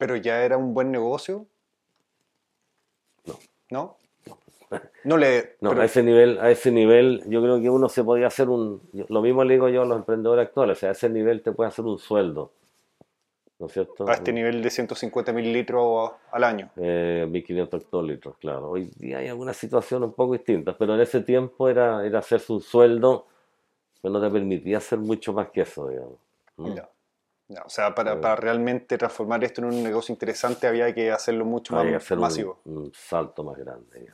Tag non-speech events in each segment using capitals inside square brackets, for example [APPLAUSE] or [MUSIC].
¿Pero ya era un buen negocio? No. ¿No? [LAUGHS] No le. No, pero- a ese nivel, a ese nivel, yo creo que uno se podía hacer un, lo mismo le digo yo a los emprendedores actuales, o sea, a ese nivel te puede hacer un sueldo, ¿no es cierto? a este nivel de 150 mil litros al año. Eh, 1500 hectolitros, claro. Hoy día hay algunas situaciones un poco distintas, pero en ese tiempo era, era hacerse un sueldo que no te permitía hacer mucho más que eso, digamos. ¿Mm? Ya, o sea, para, Eh. para realmente transformar esto en un negocio interesante había que hacerlo mucho Había que más hacer masivo. Un, salto más grande.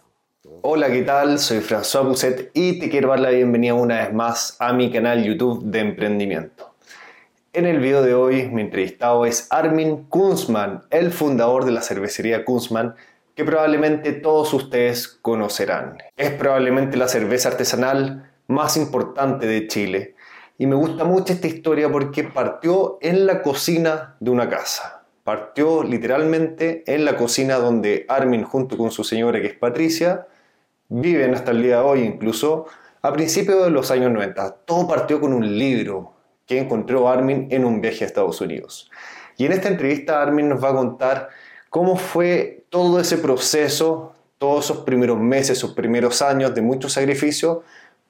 Hola, ¿qué tal? Soy François Pousset y te quiero dar la bienvenida una vez más a mi canal YouTube de emprendimiento. En el video de hoy mi entrevistado es Armin Kunzman, el fundador de la cervecería Kunzman, que probablemente todos ustedes conocerán. Es probablemente la cerveza artesanal más importante de Chile y me gusta mucho esta historia porque partió en la cocina de una casa. Partió literalmente en la cocina donde Armin junto con su señora que es Patricia viven hasta el día de hoy incluso a principios de los años 90. Todo partió con un libro que encontró Armin en un viaje a Estados Unidos. Y en esta entrevista Armin nos va a contar cómo fue todo ese proceso, todos esos primeros meses, esos primeros años de mucho sacrificio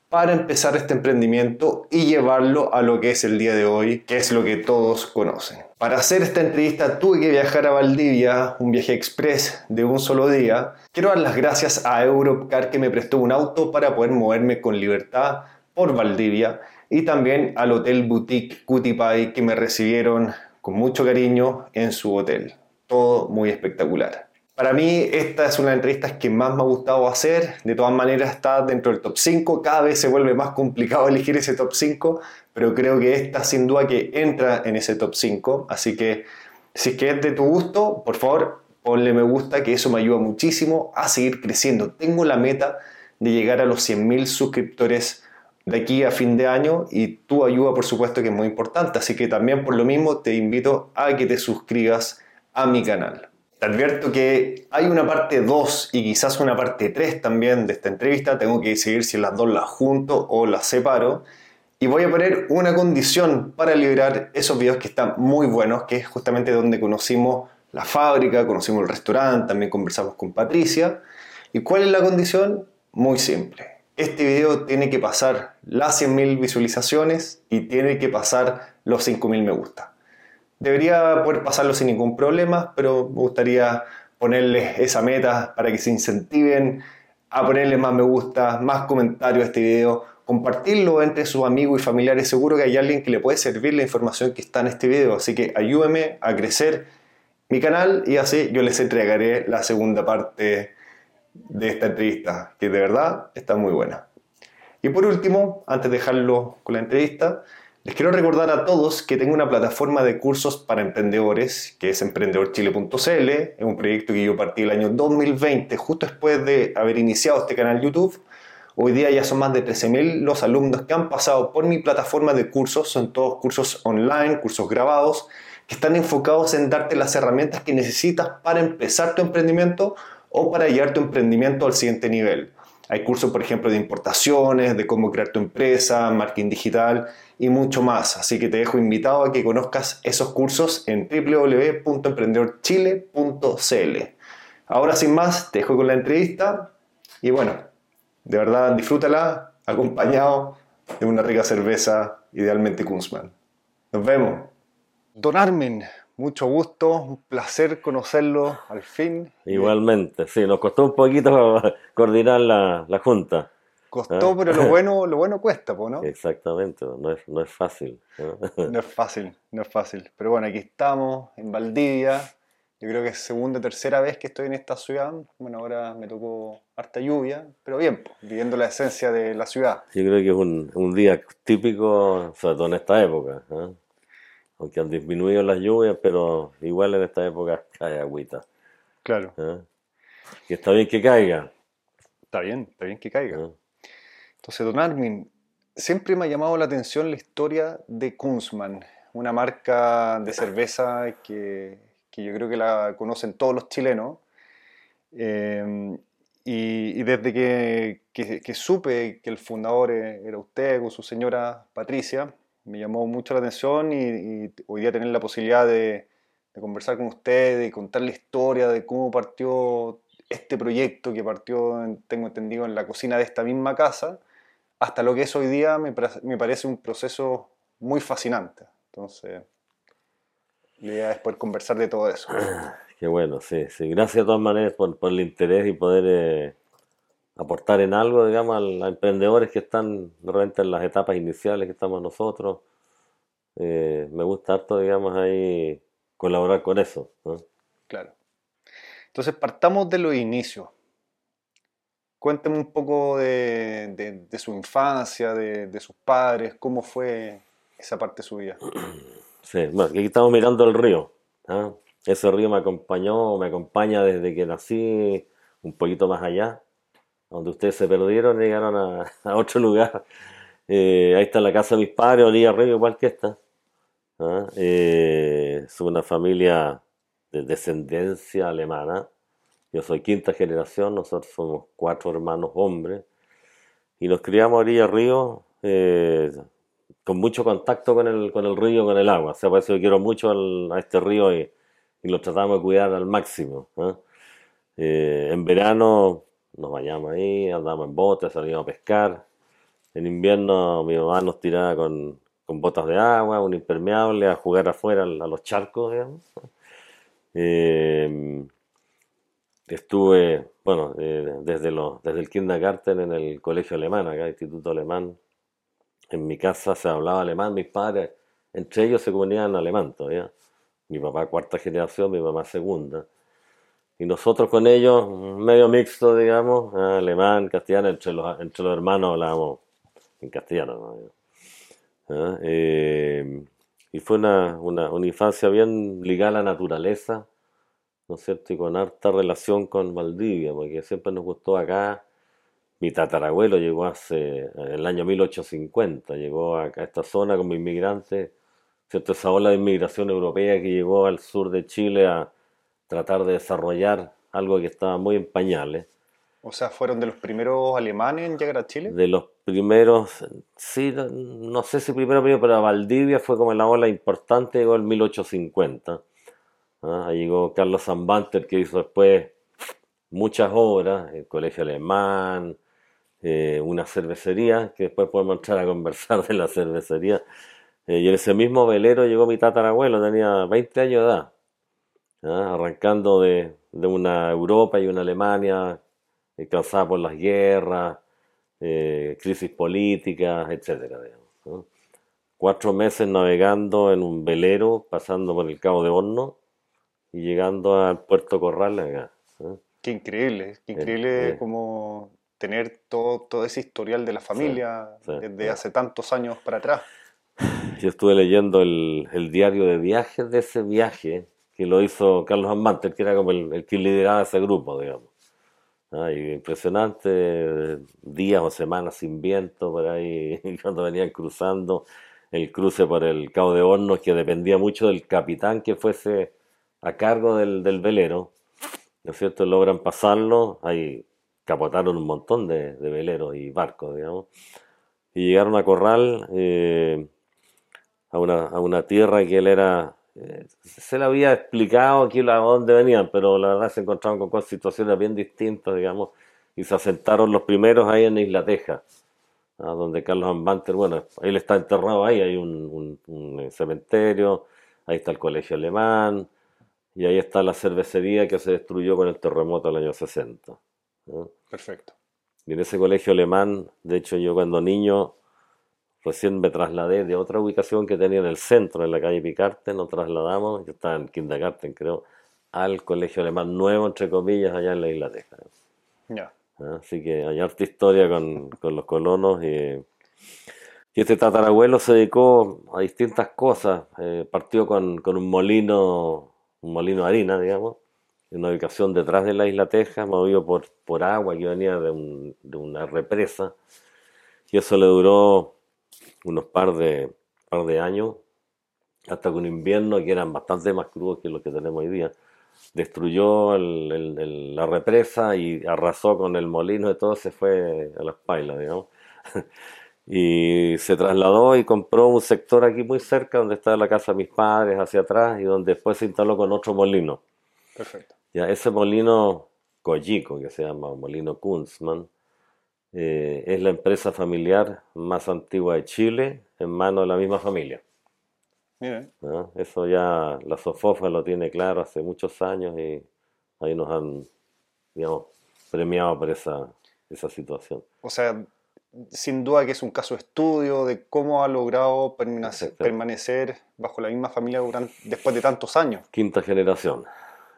para empezar este emprendimiento y llevarlo a lo que es el día de hoy, que es lo que todos conocen. Para hacer esta entrevista tuve que viajar a Valdivia, un viaje express de un solo día. Quiero dar las gracias a Europcar que me prestó un auto para poder moverme con libertad por Valdivia y también al Hotel Boutique Cutipai que me recibieron con mucho cariño en su hotel. Todo muy espectacular. Para mí esta es una de las entrevistas que más me ha gustado hacer. De todas maneras está dentro del top 5. Cada vez se vuelve más complicado [LAUGHS] elegir ese top 5, pero creo que esta sin duda que entra en ese top 5. Así que si es que es de tu gusto, por favor ponle me gusta, que eso me ayuda muchísimo a seguir creciendo. Tengo la meta de llegar a los 100.000 suscriptores de aquí a fin de año y tu ayuda por supuesto que es muy importante. Así que también por lo mismo te invito a que te suscribas a mi canal. Te advierto que hay una parte 2 y quizás una parte 3 también de esta entrevista. Tengo que decidir si las dos las junto o las separo. Y voy a poner una condición para liberar esos videos que están muy buenos, que es justamente donde conocimos la fábrica, conocimos el restaurante, también conversamos con Patricia. ¿Y cuál es la condición? Muy simple. Este video tiene que pasar las 100.000 visualizaciones y tiene que pasar los 5.000 me gusta. Debería poder pasarlo sin ningún problema, pero me gustaría ponerles esa meta para que se incentiven a ponerle más me gusta, más comentarios a este video, compartirlo entre sus amigos y familiares. Seguro que hay alguien que le puede servir la información que está en este video, así que ayúdeme a crecer mi canal y así yo les entregaré la segunda parte de esta entrevista, que de verdad está muy buena. Y por último, antes de dejarlo con la entrevista, les quiero recordar a todos que tengo una plataforma de cursos para emprendedores que es emprendedorchile.cl. Es un proyecto que yo partí el año 2020, justo después de haber iniciado este canal YouTube. Hoy día ya son más de 13.000 los alumnos que han pasado por mi plataforma de cursos. Son todos cursos online, cursos grabados, que están enfocados en darte las herramientas que necesitas para empezar tu emprendimiento o para llevar tu emprendimiento al siguiente nivel. Hay cursos, por ejemplo, de importaciones, de cómo crear tu empresa, marketing digital y mucho más. Así que te dejo invitado a que conozcas esos cursos en www.emprendedorchile.cl. Ahora sin más, te dejo con la entrevista y bueno, de verdad disfrútala acompañado de una rica cerveza, idealmente Kunzman. Nos vemos. Don mucho gusto, un placer conocerlo al fin. Igualmente, sí, nos costó un poquito [LAUGHS] coordinar la, la junta. Costó, Ah. pero lo [LAUGHS] bueno, lo bueno cuesta, ¿no? Exactamente, no es, no es fácil. ¿no? [LAUGHS] No es fácil, no es fácil. Pero bueno, aquí estamos, en Valdivia. Yo creo que es segunda, tercera vez que estoy en esta ciudad. Bueno, ahora me tocó harta lluvia, pero bien, viviendo la esencia de la ciudad. Yo creo que es un, un día típico, sobre todo en esta época. ¿eh? Aunque han disminuido las lluvias, pero igual en esta época cae agüita. Claro, ¿eh? Y está bien que caiga. está bien, está bien que caiga. ¿eh? Entonces, don Armin, siempre me ha llamado la atención la historia de Kunzman, una marca de cerveza que, que yo creo que la conocen todos los chilenos. Eh, y, y desde que, que- que supe que el fundador eh, era usted con su señora Patricia, me llamó mucho la atención y, y hoy día tener la posibilidad de, conversar con ustedes y contar la historia de cómo partió este proyecto que partió, tengo entendido, en la cocina de esta misma casa, hasta lo que es hoy día, me, parece un proceso muy fascinante. Entonces, la idea es poder conversar de todo eso. [CLEARS THROAT] Qué bueno, sí, sí. Gracias de todas maneras por, el interés y poder eh, aportar en algo, digamos, a, emprendedores que están realmente en las etapas iniciales que estamos nosotros. Eh, me gusta harto, digamos, ahí colaborar con eso. Claro. Entonces partamos de los inicios. Cuénteme un poco de, su infancia, de, sus padres, cómo fue esa parte de su vida. [CLEARS THROAT] Sí, bueno, aquí estamos mirando el río. ¿ah? Ese río me acompañó, me acompaña desde que nací un poquito más allá, donde ustedes se perdieron y llegaron [LAUGHS] a, otro lugar. Eh, ahí está la casa de mis padres, Olía Río, igual que esta. ¿ah? Eh, es una familia de descendencia alemana. Yo soy quinta generación, nosotros somos cuatro hermanos hombres. Y nos criamos a orilla río eh, con mucho contacto con el, con el río, con el agua. O sea, por eso yo quiero mucho a este río y, lo tratamos de cuidar al máximo. Eh, en verano nos bañamos ahí, andamos en botes, salimos a pescar. En invierno mi mamá nos tiraba con, con botas de agua, un impermeable, a jugar afuera a los charcos, digamos. [LAUGHS] Eh, estuve, bueno, eh, desde, los, desde el kindergarten en el colegio alemán, acá, Instituto Alemán. En mi casa se hablaba alemán, mis padres, entre ellos se comunicaban alemán todavía. Mi papá cuarta generación, mi mamá segunda. Y nosotros con ellos, medio mixto, digamos, alemán, castellano, entre los, entre los hermanos hablábamos en castellano. ¿Ah? Eh, y fue una, una, una, infancia bien ligada a la naturaleza, ¿no es cierto? Y con harta relación con Valdivia, porque siempre nos gustó acá. Mi tatarabuelo llegó hace, en el año 1850, llegó a esta zona como inmigrante, ¿cierto? Esa ola de inmigración europea que llegó al sur de Chile a tratar de desarrollar algo que estaba muy en pañales. O sea, ¿fueron de los primeros alemanes en llegar a Chile? De los primeros, sí, no, sé si primero, pero Valdivia fue como la ola importante, llegó en 1850. ¿ah? Ahí llegó Carlos Zambanter, que hizo después muchas obras, el Colegio Alemán, eh, una cervecería, que después podemos entrar a conversar de la cervecería. Eh, y en ese mismo velero llegó mi tatarabuelo, tenía 20 años de edad, ¿ah? arrancando de, de una Europa y una Alemania causada por las guerras, eh, crisis políticas, etc. Cuatro meses navegando en un velero, pasando por el Cabo de Horno y llegando al Puerto Corral acá. Qué increíble, qué increíble eh, como tener todo, todo ese historial de la familia desde hace tantos años para atrás. Yo estuve leyendo el, el, diario de viajes de ese viaje que lo hizo Carlos Amanter, que era como el, que lideraba ese grupo, digamos. Ah, impresionante, días o semanas sin viento por ahí, [LAUGHS] cuando venían cruzando el cruce por el Cabo de Hornos, que dependía mucho del capitán que fuese a cargo del, velero, ¿no es cierto? Logran pasarlo, ahí capotaron un montón de, veleros y barcos, digamos, y llegaron a Corral, eh, a, una, a una tierra que él era se le había explicado aquí a dónde venían, pero la verdad se encontraron con situaciones bien distintas, digamos, y se asentaron los primeros ahí en Isla Teja, donde Carlos Ambanter, bueno, él está enterrado ahí, hay un, eh, cementerio, ahí está el colegio alemán, y ahí está la cervecería que se destruyó con el terremoto del año 60. Perfecto. Y en ese colegio alemán, de hecho yo cuando niño Recién me trasladé de otra ubicación que tenía en el centro, en la calle Picarte, nos trasladamos, yo estaba en kindergarten creo, al colegio alemán nuevo, entre comillas, allá en la isla Teja. Ya. Así que hay harta historia con, con los colonos y, y, este tatarabuelo se dedicó a distintas cosas. Eh, partió con, con, un molino, un molino de harina, digamos, en una ubicación detrás de la isla Teja, movido por, por agua que venía de, un, de una represa. Y eso le duró unos par de, par de años, hasta que un invierno que eran bastante más crudos que los que tenemos hoy día, destruyó la represa y arrasó con el molino y todo, se fue a las pailas, digamos. [LAUGHS] Y se trasladó y compró un sector aquí muy cerca, donde estaba la casa de mis padres, hacia atrás, y donde después se instaló con otro molino. Perfecto. Ya, ese molino Collico, que se llama Molino Kunzman, eh, es la empresa familiar más antigua de Chile en manos de la misma familia. Miren. ¿no? Eso ya la Sofofa lo tiene claro hace muchos años y ahí nos han, digamos, premiado por esa, esa situación. O sea, sin duda que es un caso de estudio de cómo ha logrado permanecer, permanecer bajo la misma familia durante, después de tantos años. Quinta generación.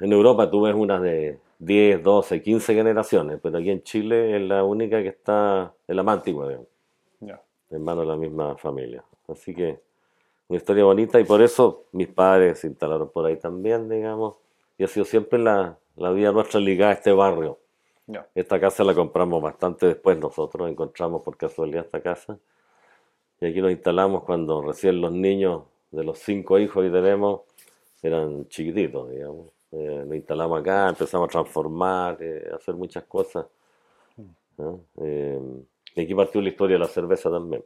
En Europa tú ves unas de 10, 12, 15 generaciones, pero aquí en Chile es la única que está, es la más antigua, digamos, Ya. en manos de la misma familia. Así que una historia bonita y por eso mis padres se instalaron por ahí también, digamos, y ha sido siempre la, la vida nuestra ligada a este barrio. Ya. Esta casa la compramos bastante después nosotros, encontramos por casualidad esta casa. Y aquí nos instalamos cuando recién los niños de los cinco hijos que tenemos eran chiquititos, digamos. Eh, nos instalamos acá, empezamos a transformar, eh, a hacer muchas cosas. ¿no? Eh, aquí partió la historia de la cerveza también.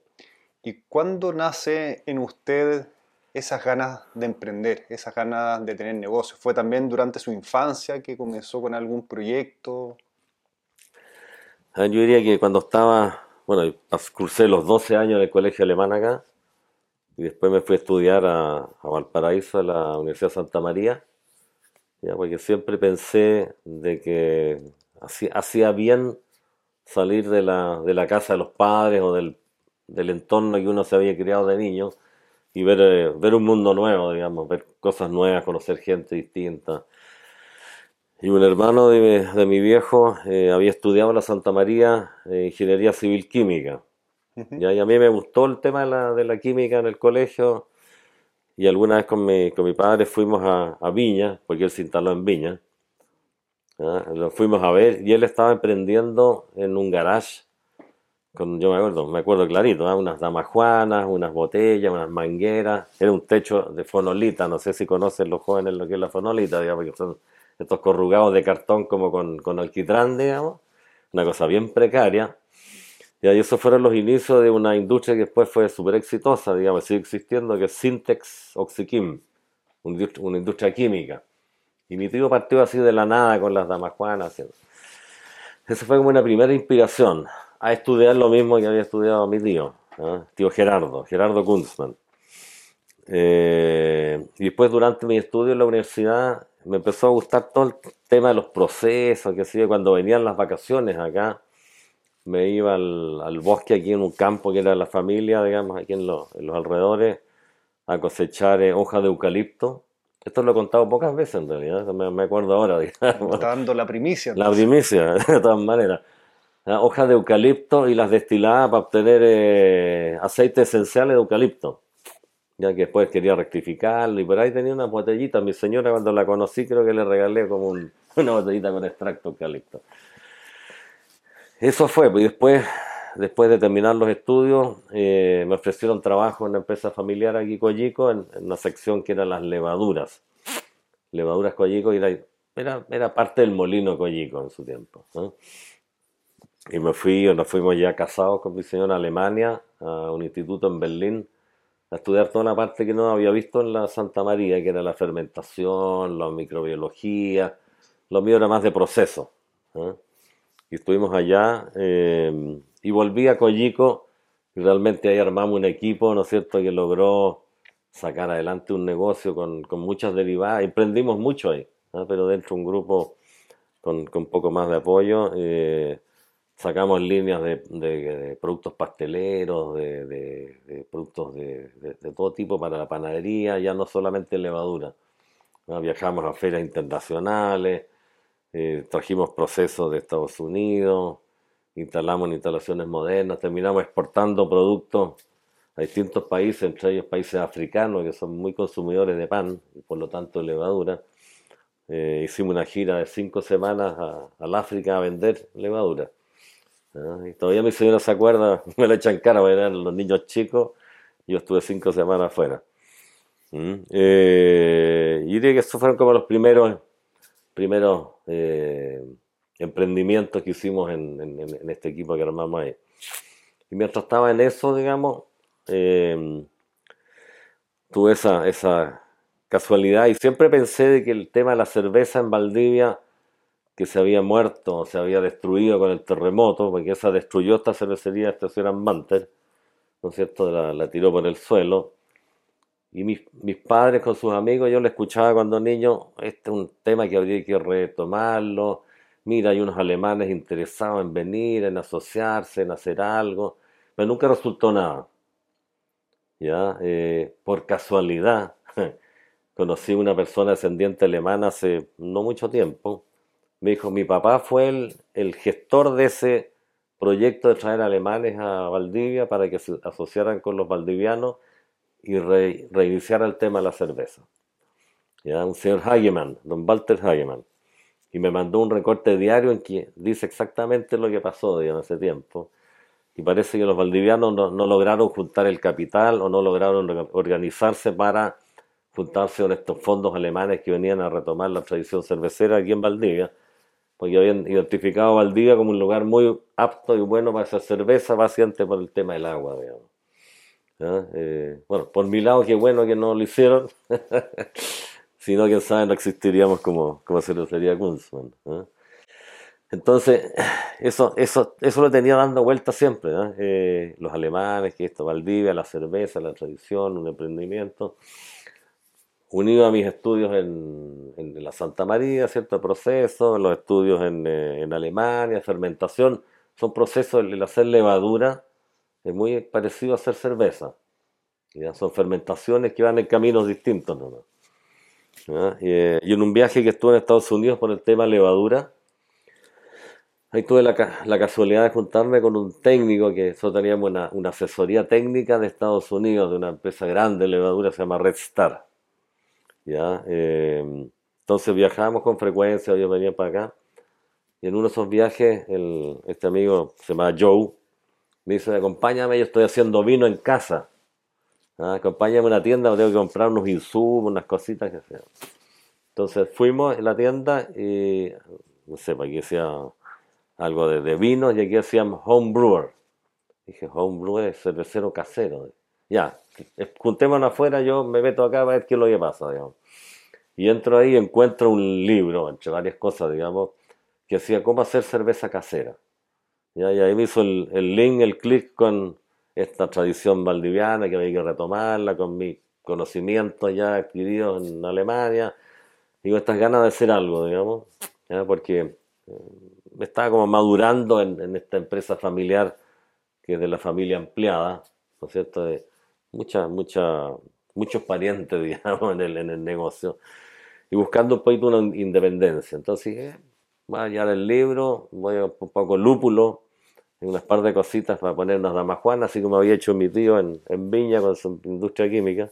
¿Y cuándo nace en usted esas ganas de emprender, esas ganas de tener negocios? ¿Fue también durante su infancia que comenzó con algún proyecto? Ah, Yo diría que cuando estaba, bueno, cursé los 12 años en el colegio alemán acá y después me fui a estudiar a, a Valparaíso, a la Universidad de Santa María, ya, porque siempre pensé de que hacía, bien salir de la, de la casa de los padres o del, del entorno que uno se había criado de niño y ver, eh, ver un mundo nuevo, digamos, ver cosas nuevas, conocer gente distinta. Y un hermano de, de mi viejo eh, había estudiado en la Santa María eh, Ingeniería Civil Química. Ya, y a mí me gustó el tema de la, de la química en el colegio. Y alguna vez con mi, con mi padre fuimos a, a Viña, porque él se instaló en Viña. ¿ya? Lo fuimos a ver y él estaba emprendiendo en un garage. Con, yo me acuerdo, me acuerdo clarito, ¿ah? unas damajuanas, unas botellas, unas mangueras. Era un techo de fonolita, no sé si conocen los jóvenes lo que es la fonolita, digamos, que son estos corrugados de cartón como con, con alquitrán, digamos. Una cosa bien precaria. Y esos fueron los inicios de una industria que después fue súper exitosa, digamos, sigue existiendo, que es Syntex Oxychem, una industria, química. Y mi tío partió así de la nada con las damajuanas. haciendo- Esa fue como una primera inspiración a estudiar lo mismo que había estudiado mi tío, ¿ah? tío Gerardo, Gerardo Kunzman. Eh, y después durante mi estudio en la universidad me empezó a gustar todo el tema de los procesos, que sé cuando venían las vacaciones acá, me iba al, al bosque aquí en un campo que era la familia, digamos, aquí en los, en los alrededores, a cosechar eh, hojas de eucalipto. Esto lo he contado pocas veces en realidad, me, me acuerdo ahora, [LAUGHS] digamos. Está dando la primicia. La primicia, [LAUGHS] de todas maneras. Ah, Hojas de eucalipto y las destilaba para obtener eh, aceite esencial de eucalipto. Ya que después quería rectificarlo y por ahí tenía una botellita. Mi señora cuando la conocí creo que le regalé como un- [LAUGHS] una botellita con extracto de eucalipto. Eso fue, pues después, después de terminar los estudios, eh, me ofrecieron trabajo en una empresa familiar aquí Coyico, en, en una sección que era las levaduras. Levaduras Coyico era, era, era parte del molino Coyico en su tiempo. Y me fui, nos fuimos ya casados con mi señora a Alemania, a un instituto en Berlín, a estudiar toda la parte que no había visto en la Santa María, que era la fermentación, la microbiología. Lo mío era más de proceso. ¿eh? Y estuvimos allá eh, y volví a Coyico y realmente ahí armamos un equipo, ¿no es cierto?, que logró sacar adelante un negocio con, con muchas derivadas. Emprendimos mucho ahí, ¿ah? pero dentro de un grupo con, con un poco más de apoyo. eh, sacamos líneas de, de- de productos pasteleros, de, de- productos de todo tipo para la panadería, ya no solamente levadura. ¿no? Viajamos a ferias internacionales, eh, trajimos procesos de Estados Unidos, instalamos en instalaciones modernas, terminamos exportando productos a distintos países, entre ellos países africanos que son muy consumidores de pan y por lo tanto levadura. Eh, hicimos una gira de cinco semanas a- al África a vender levadura. ¿no? Y todavía mi señora se acuerda, [LAUGHS] me la echan cara, eran los niños chicos, yo estuve cinco semanas afuera. ¿Mm? Eh, y diría que esos fueron como los primeros, primeros eh, emprendimientos que hicimos en, este equipo que armamos ahí. Y mientras estaba en eso, digamos, eh, tuve esa, esa casualidad y siempre pensé de que el tema de la cerveza en Valdivia, que se había muerto, se había destruido con el terremoto, porque esa destruyó esta cervecería, esta ciudad Manter, ¿no es cierto? La, tiró por el suelo. Y mis, mis padres con sus amigos, yo le escuchaba cuando niño, este es un tema que habría que retomarlo. Mira, hay unos alemanes interesados en venir, en asociarse, en hacer algo, pero nunca resultó nada. ¿Ya? Eh, por casualidad, [LAUGHS] conocí una persona descendiente alemana hace no mucho tiempo. Me dijo, mi papá fue el, el gestor de ese proyecto de traer alemanes a Valdivia para que se asociaran con los valdivianos y re, reiniciara el tema de la cerveza. ¿Ya? Un señor Hagemann, don Walter Hagemann. Y me mandó un recorte diario en que dice exactamente lo que pasó en ese tiempo. Y parece que los valdivianos no, no, lograron juntar el capital o no lograron organizarse para juntarse con estos fondos alemanes que venían a retomar la tradición cervecera aquí en Valdivia, porque habían identificado a Valdivia como un lugar muy apto y bueno para hacer cerveza, básicamente por el tema del agua, digamos. ¿Ya? Eh, bueno, por mi lado, qué bueno que no lo hicieron, [LAUGHS] si no, quién sabe, no existiríamos como, como cervecería Kunzmann. ¿eh? Entonces, [SIGHS] eso, eso, eso lo tenía dando vuelta siempre, eh, los alemanes, que esto, Valdivia, la cerveza, la tradición, un emprendimiento, unido a mis estudios en, en la Santa María, cierto proceso, los estudios en, eh, en, Alemania, fermentación, son procesos, el hacer levadura es muy parecido a hacer cerveza, ¿ya? son fermentaciones que van en caminos distintos, ¿no? Y, y en un viaje que estuve en Estados Unidos por el tema levadura, Ahí tuve la, la, casualidad de juntarme con un técnico que nosotros teníamos una, una, asesoría técnica de Estados Unidos, de una empresa grande de levadura, se llama Red Star. ¿ya? Eh, entonces viajábamos con frecuencia, yo venía para acá. Y en uno de esos viajes, el, este amigo se llama Joe, me dice, acompáñame, yo estoy haciendo vino en casa. ¿Ah? Acompáñame a una tienda, tengo que comprar unos insumos, unas cositas que sean. Entonces fuimos a la tienda y, no sé, para que sea algo de, de vinos y aquí hacíamos home brewer. Dije, home brewer es cervecero casero. Ya, juntémonos afuera, yo me meto acá a ver qué es lo que pasa, digamos. Y entro ahí y encuentro un libro, entre varias cosas, digamos, que decía cómo hacer cerveza casera. ¿Ya? Y ahí me hizo el, el link, el clic con esta tradición valdiviana que hay que retomarla, con mis conocimientos ya adquiridos en Alemania, con estas ganas de hacer algo, digamos, ¿ya? porque me estaba como madurando en, en, esta empresa familiar que es de la familia ampliada, ¿no es cierto? De mucha, mucha, muchos parientes, [LAUGHS] digamos, en el, en el negocio, y buscando un poquito una independencia. Entonces dije, voy a hallar el libro, voy a un poco lúpulo, unas par de cositas para poner unas damajuanas, así como había hecho mi tío en, en Viña con su industria química.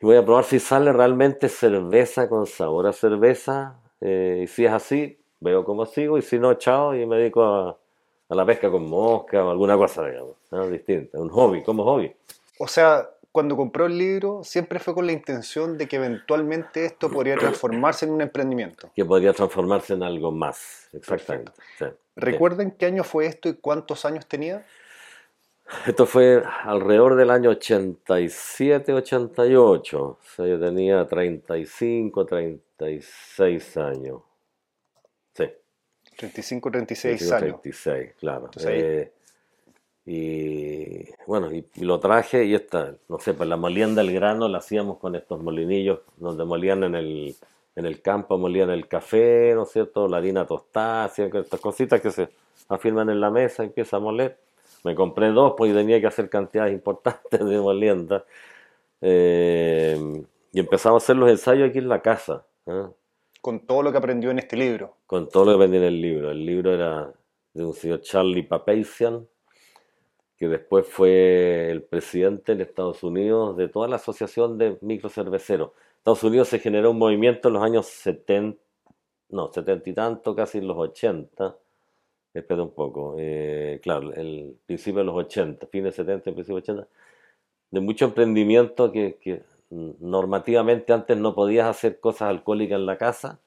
Y voy a probar si sale realmente cerveza con sabor a cerveza. Eh, y si es así, veo cómo sigo y si no, chao y me dedico a, a la pesca con mosca o alguna cosa, digamos, ¿no? distinta, un hobby, como hobby. O sea, cuando compró el libro siempre fue con la intención de que eventualmente esto podría transformarse en un emprendimiento. Que podría transformarse en algo más, exactamente. Sí, ¿Recuerden sí. qué año fue esto y cuántos años tenía? Esto fue alrededor del año 87, 88. O sea, yo tenía 35, 36 años. Sí. 35, 36 35, años. 36, claro. Eh, y bueno, y, y, lo traje y esta, no sé, pues la molienda del grano la hacíamos con estos molinillos donde molían en el, en el campo, molían el café, ¿no es cierto? La harina tostada, hacían estas cositas que se afirman en la mesa, empieza a moler. Me compré dos, pues tenía que hacer cantidades [LAUGHS] importantes de molienda. Eh, y empezamos a hacer los ensayos aquí en la casa. ¿eh? con todo lo que aprendió en este libro. Con todo lo que aprendí en el libro. El libro era de un señor Charlie Papazian, que después fue el presidente en Estados Unidos de toda la asociación de microcerveceros. Estados Unidos se generó un movimiento en los años 70, no, 70 y tanto, casi en los 80. Espera un poco. Eh, claro, el principio de los 80, fines de 70, principio de 80, de mucho emprendimiento que, que normativamente antes no podías hacer cosas alcohólicas en la casa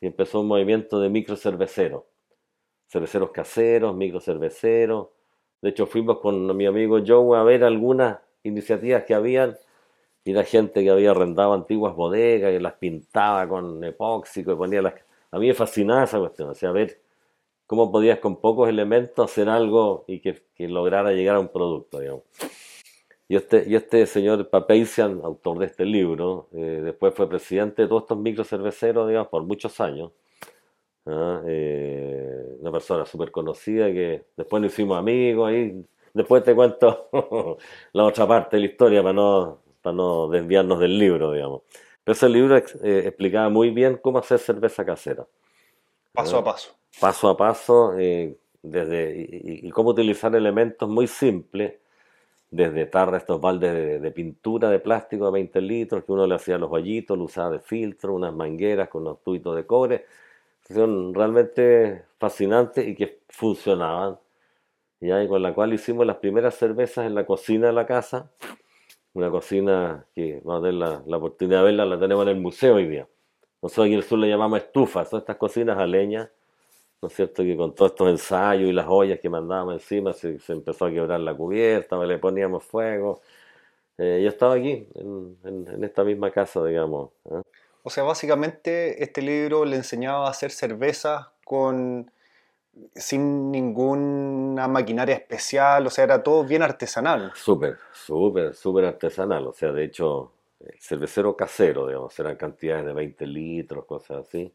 y empezó un movimiento de microcerveceros, cerveceros caseros, microcerveceros, De hecho, fuimos con mi amigo Joe a ver algunas iniciativas que habían y la gente que había arrendado antiguas bodegas y las pintaba con epóxico y ponía las... A mí me fascinaba esa cuestión, o sea, ver cómo podías con pocos elementos hacer algo y que, lograra llegar a un producto, digamos. Y este, y este señor Papeisian, autor de este libro, eh, después fue presidente de todos estos microcerveceros, digamos, por muchos años. ¿Ah? Eh, una persona súper conocida que después nos hicimos amigos ahí. Después te cuento [LAUGHS] la otra parte de la historia para no, para no desviarnos del libro, digamos. Pero ese libro eh, explicaba muy bien cómo hacer cerveza casera. Paso a paso. Paso a paso, desde, y, cómo utilizar elementos muy simples desde tarra estos baldes de, pintura de plástico de 20 litros, que uno le hacía los hoyitos, lo usaba de filtro, unas mangueras con unos tubitos de cobre. Son realmente fascinantes y que funcionaban. Y con la cual hicimos las primeras cervezas en la cocina de la casa. Una cocina que vamos a tener la, la oportunidad de verla, la tenemos en el museo hoy día. Nosotros aquí en el sur le llamamos estufas, son estas cocinas a leña ¿no es cierto? Que con todos estos ensayos y las ollas que mandábamos encima se, empezó a quebrar la cubierta, le poníamos fuego. Eh, yo estaba aquí, en, esta misma casa, digamos. ¿eh? O sea, básicamente este libro le enseñaba a hacer cerveza con sin ninguna maquinaria especial, o sea, era todo bien artesanal. Súper, súper, súper artesanal. O sea, de hecho, cervecero casero, digamos, eran cantidades de 20 litros, cosas así.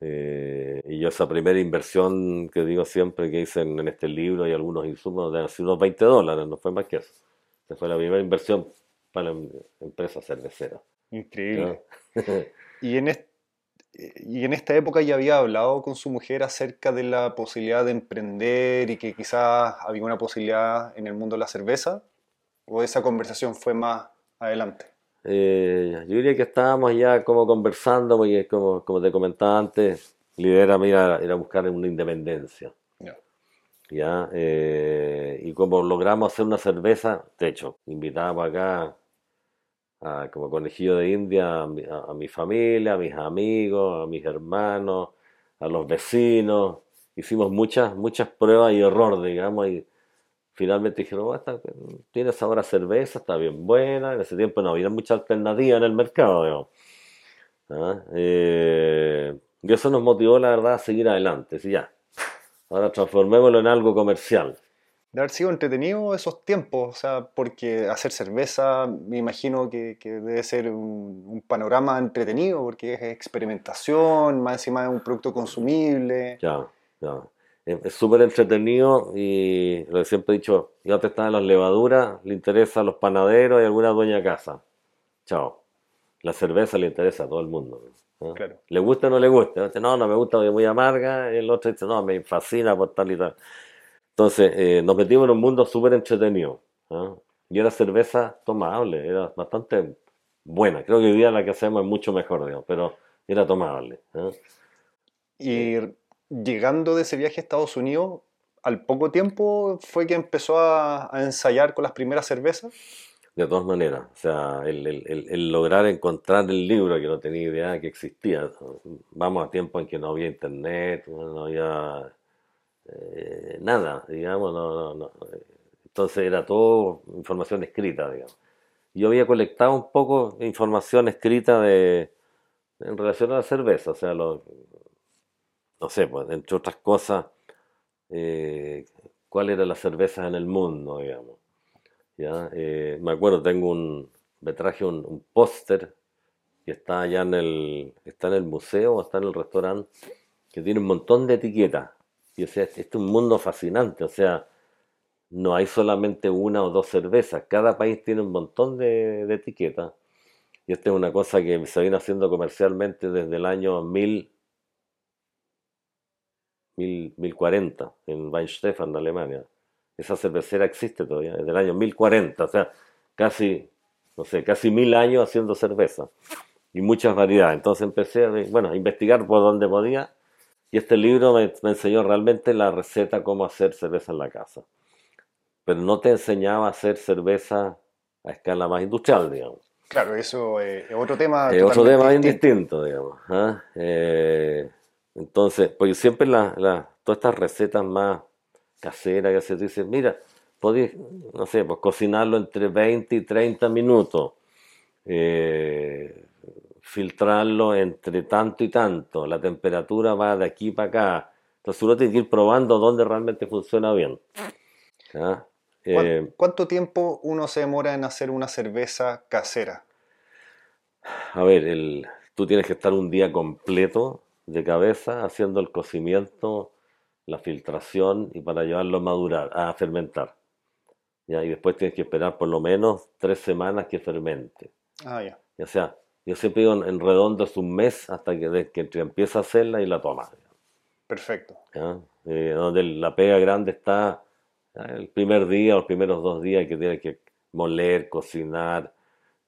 Eh, y yo esa primera inversión que digo siempre que hice en, este libro y algunos insumos de unos 20 dólares, no fue más que eso. Esa fue la primera inversión para la empresa cervecera. Increíble. [LAUGHS] y, en y en esta época ya había hablado con su mujer acerca de la posibilidad de emprender y que quizás había una posibilidad en el mundo de la cerveza. ¿O esa conversación fue más adelante? Eh, yo diría que estábamos ya como conversando, porque como, como te comentaba antes, la idea era, ir a buscar una independencia. ¿ya? Eh, y como logramos hacer una cerveza, de hecho, invitábamos acá a, como conejillo de India a mi, familia, a mis amigos, a mis hermanos, a los vecinos. Hicimos muchas, muchas pruebas y error, digamos, y finalmente dijeron, oh, tienes ahora cerveza, está bien buena, en ese tiempo no había mucha alternativa en el mercado, ¿Ah? Eh, y eso nos motivó, la verdad, a seguir adelante, sí, ya, ahora transformémoslo en algo comercial. De haber sido entretenido esos tiempos, o sea, porque hacer cerveza me imagino que, debe ser un, un, panorama entretenido, porque es experimentación, más encima es un producto consumible. Ya, ya es súper entretenido y lo que siempre he dicho, ya te están las levaduras, le interesa a los panaderos y a alguna dueña casa. Chao. La cerveza le interesa a todo el mundo. ¿Le gusta o no le gusta? no, no me gusta porque es muy amarga. Y el otro dice, no, me fascina por tal y tal. Entonces, eh, nos metimos en un mundo súper entretenido. Y era cerveza tomable, era bastante buena. Creo que hoy día la que hacemos es mucho mejor, digamos, pero era tomable. Y llegando de ese viaje a Estados Unidos, al poco tiempo fue que empezó a, ensayar con las primeras cervezas. De todas maneras, o sea, el, lograr encontrar el libro que no tenía idea que existía. Vamos a tiempo en que no había internet, no había eh, nada, digamos, no, no, Entonces era todo información escrita, digamos. Yo había colectado un poco información escrita de, en relación a la cerveza, o sea, lo, no sé, pues, entre otras cosas, eh, cuál era la cerveza en el mundo, digamos. ¿ya? Eh, me acuerdo, tengo un, me traje un, póster que está allá en el, está en el museo, está en el restaurante, que tiene un montón de etiquetas. Y o sea, este es un mundo fascinante, o sea, no hay solamente una o dos cervezas, cada país tiene un montón de, de etiquetas. Y esta es una cosa que se viene haciendo comercialmente desde el año 1000 1040 en Weinstefan, Alemania. Esa cervecera existe todavía, desde el año 1040, o sea, casi, no sé, casi mil años haciendo cerveza y muchas variedades. Entonces empecé a, bueno, a investigar por donde podía y este libro me, enseñó realmente la receta cómo hacer cerveza en la casa. Pero no te enseñaba a hacer cerveza a escala más industrial, digamos. Claro, eso es otro tema. Es otro tema bien distinto, digamos. ¿ah? Eh, entonces, pues siempre la, todas estas recetas más casera que se dice, mira, podéis, no sé, pues cocinarlo entre 20 y 30 minutos, eh, filtrarlo entre tanto y tanto, la temperatura va de aquí para acá. Entonces uno tiene que ir probando dónde realmente funciona bien. Eh, ¿Cuánto tiempo uno se demora en hacer una cerveza casera? A ver, el, tú tienes que estar un día completo de cabeza haciendo el cocimiento, la filtración y para llevarlo a madurar, a fermentar. ¿ya? Y después tienes que esperar por lo menos tres semanas que fermente. Ah, ya. O sea, yo siempre digo en redondo es un mes hasta que, que empieza a hacerla y la tomas. Perfecto. Eh, donde la pega grande está el primer día, los primeros dos días que tienes que moler, cocinar,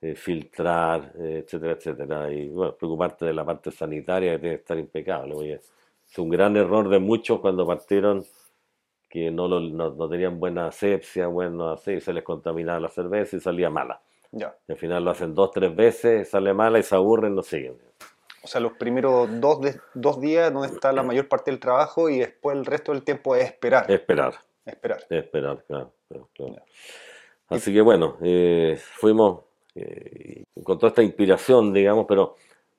eh, filtrar, eh, etcétera, etcétera. Y bueno, preocuparte de la parte sanitaria que tiene que estar impecable. Oye, es un gran error de muchos cuando partieron que no, no, tenían buena asepsia, bueno, así, se les contaminaba la cerveza y salía mala. Ya. al final lo hacen dos, tres veces, sale mala y se aburren, no siguen. O sea, los primeros dos, dos días donde está la mayor parte del trabajo y después el resto del tiempo es esperar. Esperar. Esperar. Esperar, claro. Así que bueno, eh, fuimos eh, con toda esta inspiración, digamos, pero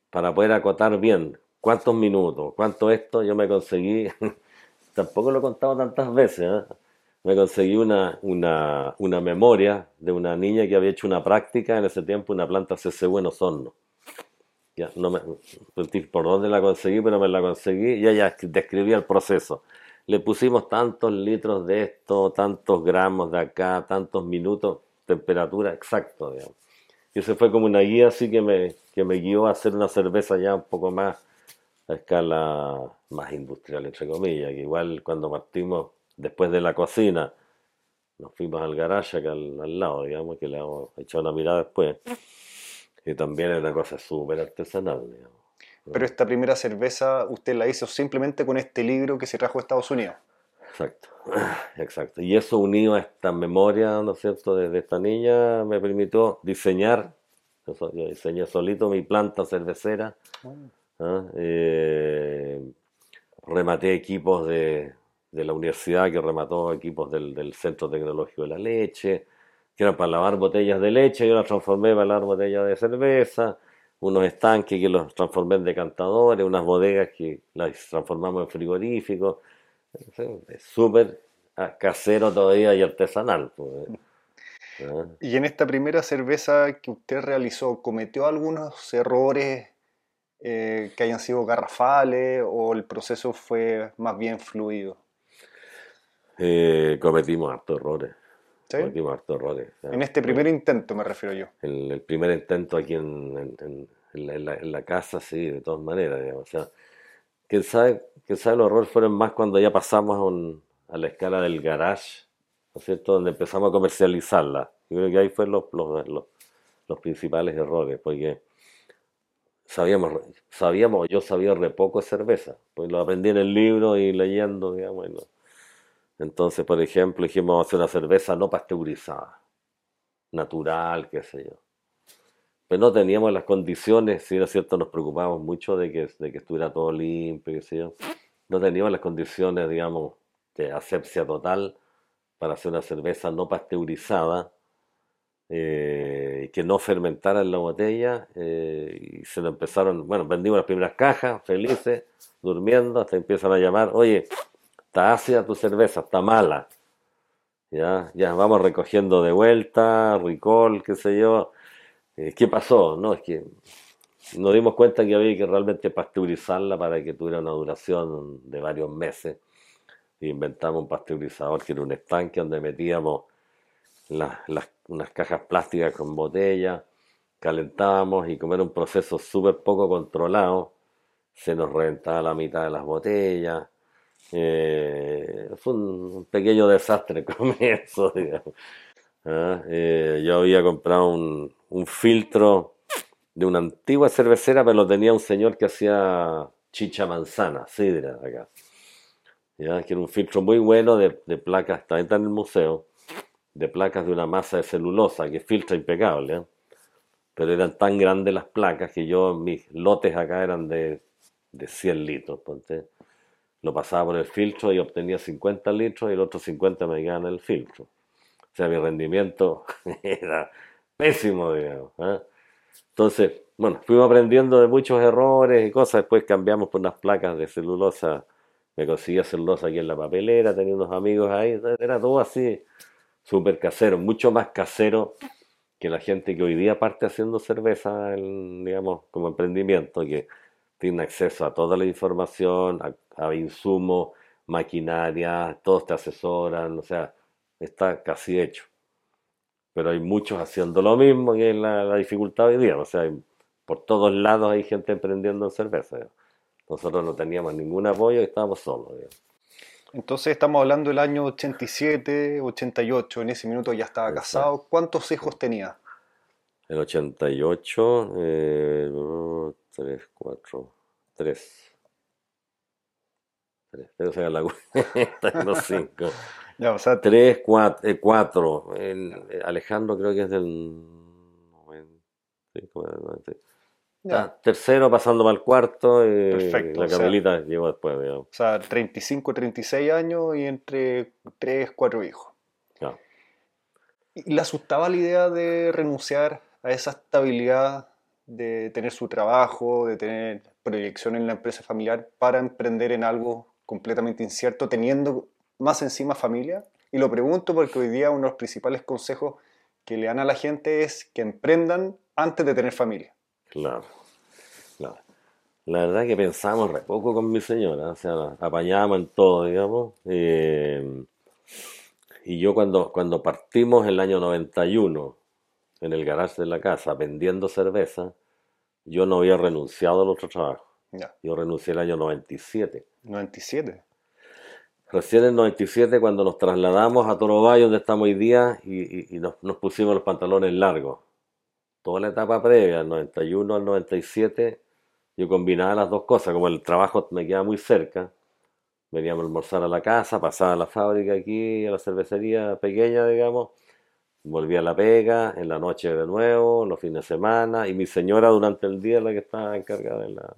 para poder acotar bien cuántos minutos, cuánto esto, yo me conseguí, [LAUGHS] tampoco lo he contado tantas veces, ¿eh? Me conseguí una, una, una, memoria de una niña que había hecho una práctica en ese tiempo, una planta CCU en Osorno. Ya, no me, por dónde la conseguí, pero me la conseguí y ella describía el proceso. Le pusimos tantos litros de esto, tantos gramos de acá, tantos minutos, temperatura exacto. Y ese fue como una guía así que me, que me guió a hacer una cerveza ya un poco más a escala más industrial, entre comillas, que igual cuando partimos después de la cocina, nos fuimos al garage acá al, lado, digamos, que le hemos echado una mirada después, y también es una cosa súper artesanal, digamos. Pero esta primera cerveza usted la hizo simplemente con este libro que se trajo a Estados Unidos. Exacto, [SIGHS] exacto. Y eso unido a esta memoria, ¿no es cierto?, de, esta niña, me permitió diseñar, yo diseñé solito mi planta cervecera. ¿ah? eh, rematé equipos de, de, la universidad, que remató equipos del, del, Centro Tecnológico de la Leche, que eran para lavar botellas de leche, yo las transformé para lavar botellas de cerveza, unos estanques que los transformé en decantadores, unas bodegas que las transformamos en frigoríficos, es súper ah, casero todavía y artesanal. Pues, [LAUGHS] ¿ah? Y en esta primera cerveza que usted realizó, ¿cometió algunos errores eh, que hayan sido garrafales o el proceso fue más bien fluido? Eh, cometimos hartos errores. Cometimos hartos errores. En este primer intento me refiero yo. El, el primer intento aquí en, en, la, casa, sí, de todas maneras. Digamos. O sea, quién sabe, quién sabe los errores fueron más cuando ya pasamos a, la escala del garage, ¿no es cierto? Donde empezamos a comercializarla. Yo creo que ahí fueron los, los, los principales errores, porque sabíamos, sabíamos, yo sabía re poco de cerveza, pues lo aprendí en el libro y leyendo, digamos. Entonces, por ejemplo, dijimos hacer una cerveza no pasteurizada, natural, qué sé yo. Pero no teníamos las condiciones, si era cierto, nos preocupábamos mucho de que, estuviera todo limpio, qué sé yo. No teníamos las condiciones, digamos, de asepsia total para hacer una cerveza no pasteurizada, eh, que no fermentara en la botella eh, y se nos empezaron, bueno, vendimos las primeras cajas, felices, durmiendo, hasta empiezan a llamar, oye, está ácida tu cerveza, está mala. Ya, ya vamos recogiendo de vuelta, recall, qué sé yo. Eh, ¿Qué pasó? No, es que nos dimos cuenta que había que realmente pasteurizarla para que tuviera una duración de varios meses. Y inventamos un pasteurizador que era un estanque donde metíamos las, unas cajas plásticas con botella, calentábamos y como era un proceso súper poco controlado, se nos reventaba la mitad de las botellas. Eh, fue un pequeño desastre [LAUGHS] con eso. ¿Ah? Eh, yo había comprado un, un, filtro de una antigua cervecera, pero lo tenía un señor que hacía chicha manzana, sidra acá. ¿Ya? Que era un filtro muy bueno de, de placas, también está en el museo de placas de una masa de celulosa que filtra impecable. ¿eh? Pero eran tan grandes las placas que yo, mis lotes acá eran de, de 100 litros. Ponte. Lo pasaba por el filtro y obtenía 50 litros y el otro 50 me quedaban en el filtro. O sea, mi rendimiento [LAUGHS] era pésimo, digamos. ¿eh? Entonces, bueno, fuimos aprendiendo de muchos errores y cosas. Después cambiamos por unas placas de celulosa. Me conseguía celulosa aquí en la papelera, tenía unos amigos ahí. Era todo así, súper casero, mucho más casero que la gente que hoy día parte haciendo cerveza, digamos, como emprendimiento, que tiene acceso a toda la información, a, insumos, maquinaria, todos te asesoran, o sea, está casi hecho. Pero hay muchos haciendo lo mismo y es la, dificultad hoy día, o sea, por todos lados hay gente emprendiendo en cerveza. Nosotros no teníamos ningún apoyo y estábamos solos. Entonces estamos hablando del año 87, 88, en ese minuto ya estaba casado. ¿Cuántos hijos tenía? El 88, eh, 3, 4, 3. 3, pero se la cuenta, los 5. Ya, o sea, 3, 4, eh, 4. El, eh, Alejandro creo que es del 95, 90. Ah, tercero pasando para el cuarto. Eh, Perfecto. La Carmelita llegó después, digamos. O sea, 35, 36 años y entre 3, 4 hijos. ¿Y le asustaba la idea de renunciar a esa estabilidad de tener su trabajo, de tener proyección en la empresa familiar para emprender en algo completamente incierto, teniendo más encima familia? Y lo pregunto porque hoy día uno de los principales consejos que le dan a la gente es que emprendan antes de tener familia. Claro, claro. La verdad que pensamos re poco con mi señora, o sea, apañábamos en todo, digamos. Eh, y yo cuando, cuando partimos el año 91 en el garaje de la casa vendiendo cerveza, yo no había renunciado al otro trabajo. Yo renuncié el año 97. ¿97? Recién en el 97 cuando nos trasladamos a Toro donde estamos hoy día, y, nos, nos, pusimos los pantalones largos toda la etapa previa, al 91 al 97, yo combinaba las dos cosas, como el trabajo me quedaba muy cerca, veníamos a almorzar a la casa, pasaba a la fábrica aquí, a la cervecería pequeña, digamos, volvía a la pega, en la noche de nuevo, los fines de semana, y mi señora durante el día la que estaba encargada de, la,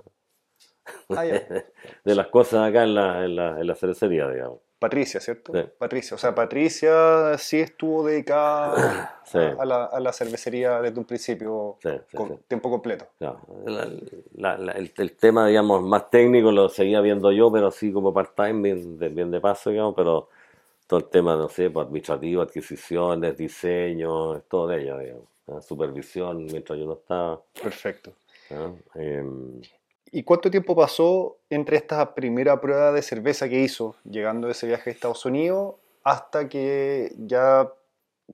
ah, [LAUGHS] de las cosas acá en la, en la, en la cervecería, digamos. Patricia, ¿cierto? Patricia. O sea, Patricia sí estuvo dedicada [COUGHS] a, la, cervecería desde un principio, con tiempo completo. el, tema, digamos, más técnico lo seguía viendo yo, pero así como part-time, bien, de paso, digamos, pero todo el tema, no sé, pues, administrativo, adquisiciones, diseño, todo de ella, digamos. Supervisión mientras yo no estaba. Perfecto. ¿Y cuánto tiempo pasó entre esta primera prueba de cerveza que hizo, llegando de ese viaje a Estados Unidos, hasta que ya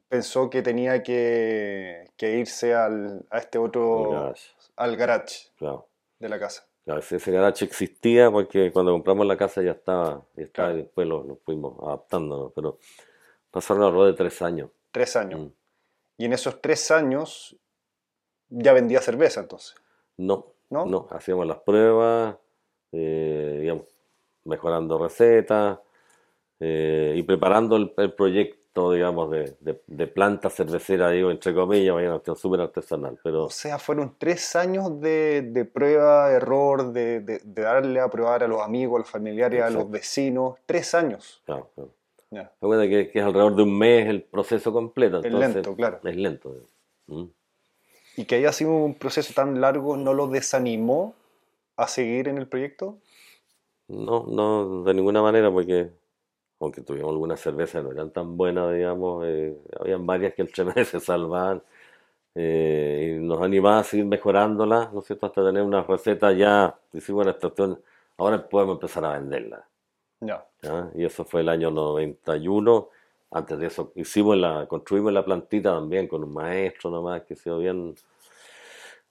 pensó que tenía que, irse al, a este otro, al garage de la casa? Ese, garage existía porque cuando compramos la casa ya estaba, y después lo, fuimos adaptando, pero pasaron alrededor de tres años. Tres años. Mm. Y en esos tres años ya vendía cerveza entonces. No, ¿no? hacíamos las pruebas, eh, digamos, mejorando recetas eh, y preparando el, proyecto, digamos, de, de, planta cervecera, digo, entre comillas, vaya una súper artesanal. Pero... O sea, fueron tres años de, prueba, error, de, darle a probar a los amigos, a los familiares, a los vecinos, tres años. Claro, claro. Que, que, es alrededor de un mes el proceso completo. es lento, claro. Es lento. ¿Mm? y que haya sido un proceso tan largo no lo desanimó a seguir en el proyecto? No, no, de ninguna manera, porque aunque tuvimos algunas cervezas no eran tan buenas, digamos, eh, habían varias que el mes se salvaban eh, y nos animaba a seguir mejorándolas, ¿no es cierto?, hasta tener una receta ya, hicimos una estación, ahora podemos empezar a venderla. Ya. Y eso fue el año 91 antes de eso hicimos la, construimos la plantita también con un maestro nomás que se bien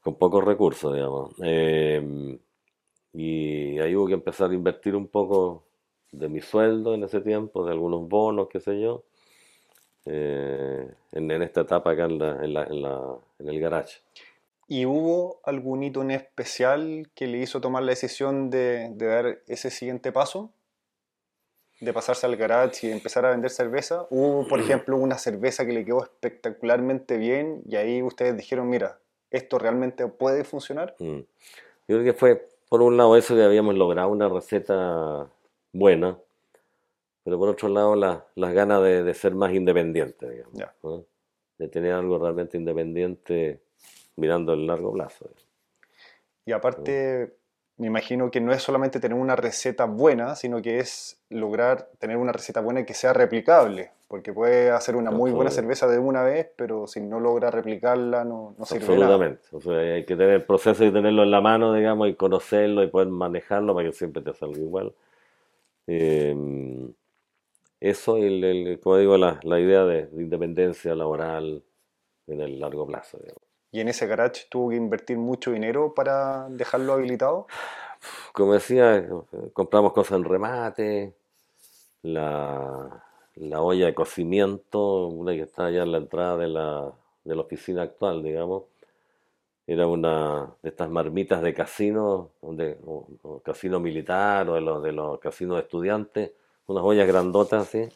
con pocos recursos, digamos. Eh, y ahí hubo que empezar a invertir un poco de mi sueldo en ese tiempo, de algunos bonos, qué sé yo, eh, en, esta etapa acá en, la, en, la, en, el garage. ¿Y hubo algún hito en especial que le hizo tomar la decisión de, de dar ese siguiente paso? de pasarse al garage y empezar a vender cerveza? ¿Hubo, por ejemplo, una cerveza que le quedó espectacularmente bien y ahí ustedes dijeron, mira, esto realmente puede funcionar? Mm. Yo creo que fue, por un lado, eso que habíamos logrado una receta buena, pero por otro lado las ganas de, ser más independiente, digamos, de tener algo realmente independiente mirando el largo plazo. Y aparte, me imagino que no es solamente tener una receta buena, sino que es lograr tener una receta buena que sea replicable, porque puede hacer una muy buena cerveza de una vez, pero si no logra replicarla no, no sirve Absolutamente. O sea, hay que tener el proceso y tenerlo en la mano, digamos, y conocerlo y poder manejarlo para que siempre te salga igual. Em, eso, el, el, como digo, la, la idea de, de, independencia laboral en el largo plazo. Digamos. ¿Y en ese garage tuvo que invertir mucho dinero para dejarlo habilitado? Como decía, compramos cosas en remate, la, olla de cocimiento, una que está allá en la entrada de la, de la oficina actual, digamos, era una de estas marmitas de casino, donde, o, casino militar o de los, de los casinos de estudiantes, unas ollas grandotas así,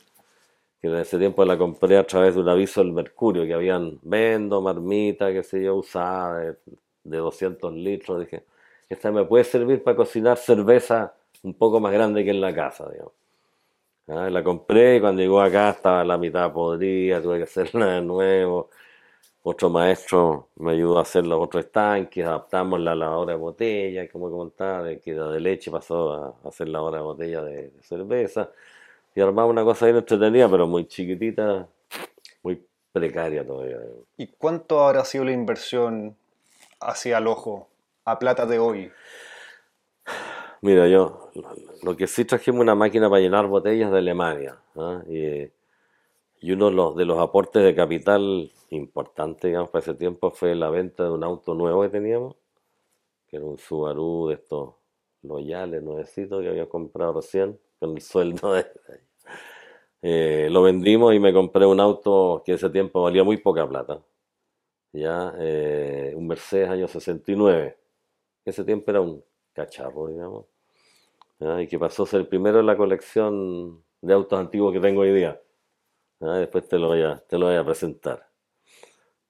que en ese tiempo la compré a través de un aviso del Mercurio, que habían vendo, marmita, que se yo, usada de, 200 litros. Dije, esta me puede servir para cocinar cerveza un poco más grande que en la casa, digamos. Ah, la compré y cuando llegó acá estaba la mitad podrida, tuve que hacerla de nuevo. Otro maestro me ayudó a hacer los otros estanques, adaptamos la lavadora de botella, como contaba, de que de leche pasó a hacer la hora de botella de cerveza y armaba una cosa bien entretenida, pero muy chiquitita, muy precaria todavía. ¿Y cuánto habrá sido la inversión hacia el ojo, a plata de hoy? Mira, yo lo que sí trajimos una máquina para llenar botellas de Alemania. ¿ah? Y, uno de los, aportes de capital importante, digamos, para ese tiempo fue la venta de un auto nuevo que teníamos, que era un Subaru de estos loyales, nuevecitos, que había comprado recién con el sueldo de... [LAUGHS] Eh, lo vendimos y me compré un auto que ese tiempo valía muy poca plata. Ya, eh, un Mercedes año 69. Ese tiempo era un cacharro, digamos. Y que pasó a ser el primero en la colección de autos antiguos que tengo hoy día. Después te lo voy a, te lo voy a presentar.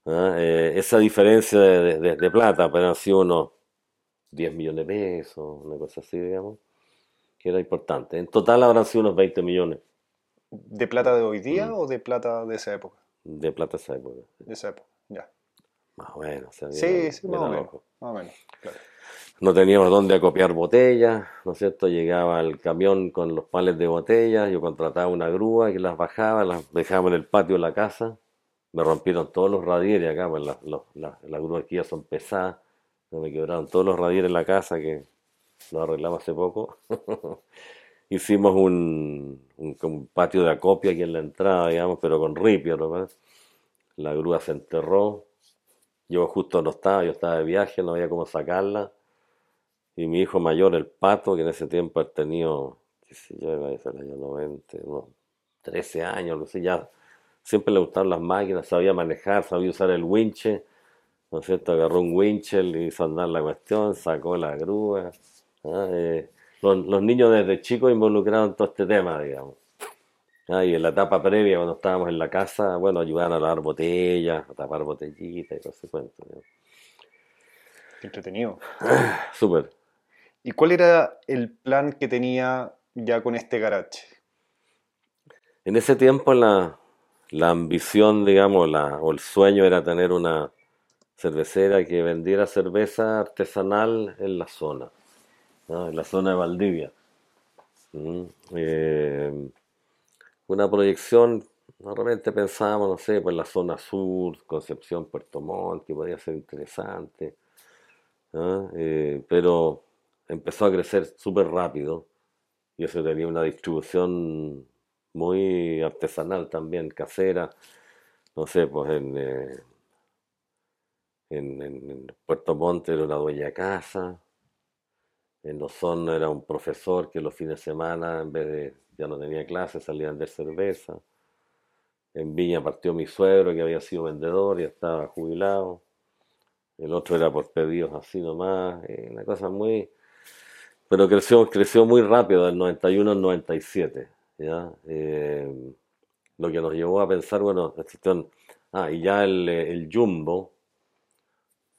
Eh, esa diferencia de, de, plata, pero han sido unos 10 millones de pesos, una cosa así, digamos que era importante. En total habrán sido unos 20 millones. ¿De plata de hoy día mm. o de plata de esa época? De plata de esa época. De esa época, ya. Más o menos. sí, sí, más o, menos, más o menos. No teníamos dónde acopiar botellas, ¿no es cierto? Llegaba el camión con los pales de botellas, yo contrataba una grúa que las bajaba, las dejaba en el patio de la casa. Me rompieron todos los radieres acá, pues las, las grúas aquí ya son pesadas. Me quebraron todos los radieres en la casa que lo arreglamos hace poco. [LAUGHS] Hicimos un, un, patio de acopio aquí en la entrada, digamos, pero con ripio, ¿no? La grúa se enterró. Yo justo no estaba, yo estaba de viaje, no había cómo sacarla. Y mi hijo mayor, el pato, que en ese tiempo ha tenido, qué sé yo, iba a el año 90, 13 años, no sé, ya siempre le gustaban las máquinas, sabía manejar, sabía usar el winche, ¿no es cierto? Agarró un winchel y hizo andar la cuestión, sacó la grúa, ¿ah? Eh, los, niños desde chicos involucrados en todo este tema, digamos. ¿ah? Y en la etapa previa, cuando estábamos en la casa, bueno, ayudaban a lavar botellas, a tapar botellitas y todo ese cuento. Entretenido. Súper. ¿Y cuál era el plan que tenía ya con este garage? En ese tiempo la, la ambición, digamos, la, o el sueño era tener una cervecera que vendiera cerveza artesanal en la zona en la zona de Valdivia. Mm, eh, una proyección, normalmente pensábamos, no sé, por la zona sur, Concepción, Puerto Montt, que podría ser interesante, eh, pero empezó a crecer súper rápido y eso tenía una distribución muy artesanal también, casera, no sé, pues en, eh, en, Puerto Montt era una dueña casa, en Lozón era un profesor que los fines de semana, en vez de, ya no tenía clases, salía a vender cerveza. En Viña partió mi suegro, que había sido vendedor y estaba jubilado. El otro era por pedidos así nomás. Eh, una cosa muy... Pero creció, creció muy rápido, del 91 al 97. ¿ya? Eh, lo que nos llevó a pensar, bueno, Ah, y ya el, el Jumbo,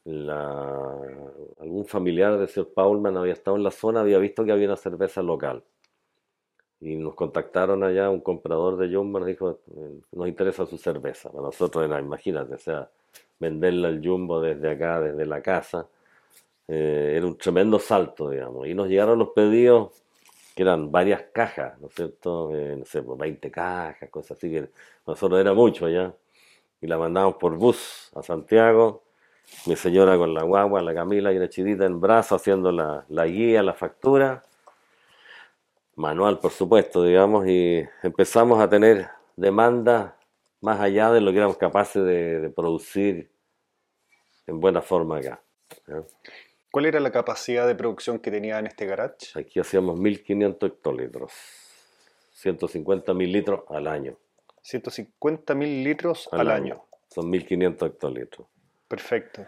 la, algún familiar de Sir Paulman había estado en la zona, había visto que había una cerveza local. y nos contactaron allá un comprador de Jumbo, nos dijo, nos interesa su cerveza. Para nosotros era, imagínate, o sea, venderla al Jumbo desde acá, desde la casa, eh, era un tremendo salto, digamos. Y nos llegaron los pedidos, que eran varias cajas, ¿no es cierto? Eh, no sé, 20 pues, cajas, cosas así, que nosotros era mucho ya. Y la mandamos por bus a Santiago, mi señora con la guagua, la Camila y la chidita en brazo haciendo la, la guía, la factura manual, por supuesto, digamos, y empezamos a tener demanda más allá de lo que éramos capaces de, producir en buena forma acá. ¿Cuál era la capacidad de producción que tenía en este garage? Aquí hacíamos 1.500 hectolitros, 150.000 litros al año. 150.000 litros al, año. año. Son 1.500 hectolitros. Perfecto.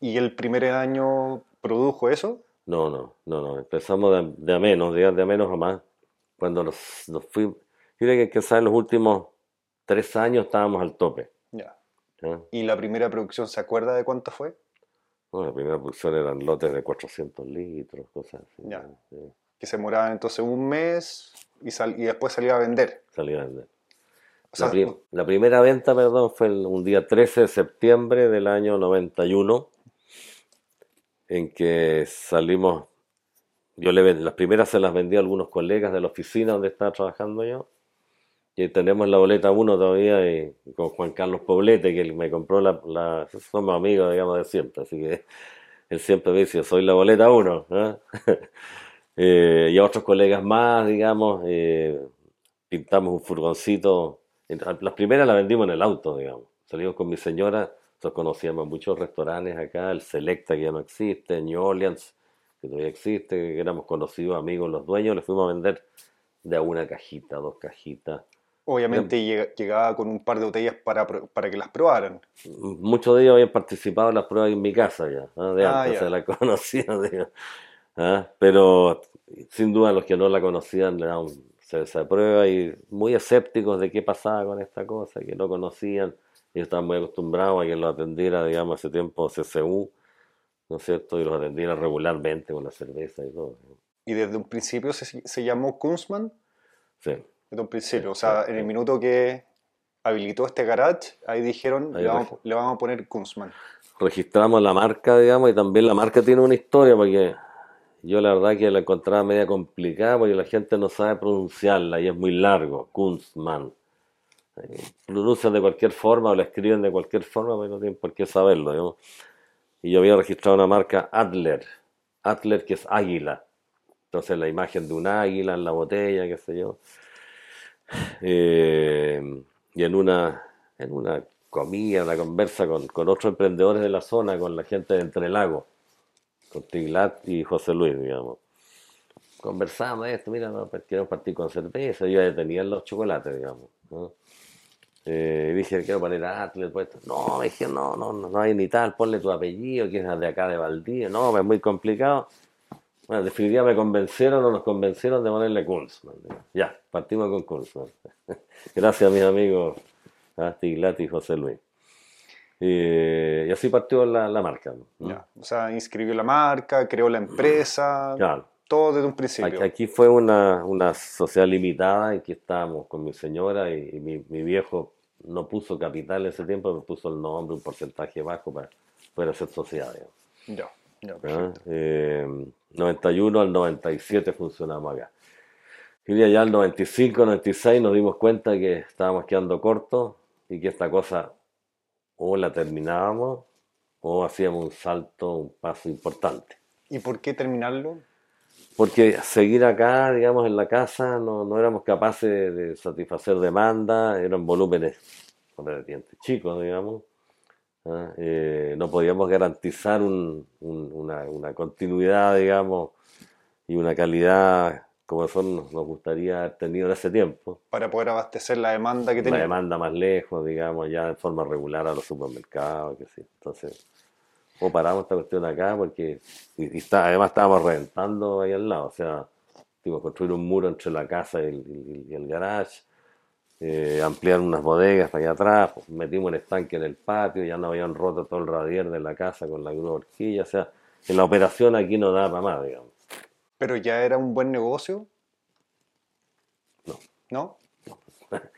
¿Y el primer año produjo eso? No, no, no, no. Empezamos de, a menos, de, a menos a más. Cuando nos, fuimos. Fíjate que en los últimos tres años estábamos al tope. Ya. ¿Y la primera producción se acuerda de cuánto fue? No, la primera producción eran lotes de 400 litros, cosas así. Ya. Que se moraban entonces un mes y, y después salía a vender. Salía a vender. la, la, primera venta, perdón, fue un día 13 de septiembre del año 91 en que salimos, yo le las primeras se las vendí a algunos colegas de la oficina donde estaba trabajando yo, y tenemos la boleta 1 todavía con Juan Carlos Poblete, que me compró la, la, somos amigos, digamos, de siempre, así que él siempre me dice, soy la boleta 1, [LAUGHS] eh, y a otros colegas más, digamos, eh, pintamos un furgoncito, las primeras las vendimos en el auto, digamos, salimos con mi señora, nosotros conocíamos muchos restaurantes acá, el Selecta que ya no existe, New Orleans que todavía existe, que éramos conocidos amigos los dueños, les fuimos a vender de a una cajita, dos cajitas. Obviamente llegaba con un par de botellas para, para que las probaran. Muchos de ellos habían participado en las pruebas en mi casa ya, de ah, antes se la [LAUGHS] conocían. ¿ah? Pero sin duda los que no la conocían le daban se, prueba y muy escépticos de qué pasaba con esta cosa, que no conocían y estaban muy acostumbrados a que lo atendiera, digamos, hace tiempo CCU, ¿no es cierto? Y los atendiera regularmente con la cerveza y todo. ¿Y desde un principio se, se llamó Kunzman? Sí. Desde un principio, o sea, en el minuto que habilitó este garage, ahí dijeron, le, vamos, a poner Kunzman. Registramos la marca, digamos, y también la marca tiene una historia, porque yo la verdad que la encontraba media complicada, porque la gente no sabe pronunciarla y es muy largo, Kunzman pronuncian de cualquier forma o la escriben de cualquier forma, pero no tienen por qué saberlo. Y yo había registrado una marca Adler, Adler que es águila. Entonces la imagen de un águila en la botella, qué sé yo. Eh, y en una, en una comida, una conversa con, con, otros emprendedores de la zona, con la gente de Entre Lagos, con Tiglat y José Luis, digamos. Conversamos esto, mira, no, pues, partir con cerveza, yo ya tenía los chocolates, digamos. ¿no? Eh, dije, quiero poner Atlet, pues. No, dije, no, no, no, hay ni tal, ponle tu apellido, que es de acá de Valdía. No, es muy complicado. Bueno, definitivamente me convencieron o nos convencieron de ponerle Kunzman. Ya, partimos con Kunzman. [LAUGHS] Gracias a mis amigos Tiglat y José Luis. y así partió la, la marca. O sea, inscribió la marca, creó la empresa. Todo desde un principio. Aquí fue una, una sociedad limitada en que estábamos con mi señora y, mi, mi, viejo no puso capital en ese tiempo, me puso el nombre, un porcentaje bajo para poder hacer sociedad. Ya, ya, 91 eh, al 97 funcionamos acá. Y ya al 95, 96 nos dimos cuenta que estábamos quedando cortos y que esta cosa o la terminábamos o hacíamos un salto, un paso importante. ¿Y por qué terminarlo? porque seguir acá, digamos, en la casa, no, no éramos capaces de, satisfacer demanda, eran volúmenes chicos, digamos. ¿Ah? Eh, no podíamos garantizar un, una, una, continuidad, digamos, y una calidad como eso nos, gustaría haber tenido en ese tiempo. Para poder abastecer la demanda que tenía. La demanda más lejos, digamos, ya de forma regular a los supermercados, que sí. Entonces, o paramos esta cuestión acá porque y, está, además estábamos reventando ahí al lado, o sea, tuvimos construir un muro entre la casa y el, garage, eh, ampliar unas bodegas para allá atrás, pues, metimos el estanque en el patio, ya no habían roto todo el radier de la casa con la grúa horquilla, o sea, en la operación aquí no da para más, digamos. Pero ya era un buen negocio. ¿No?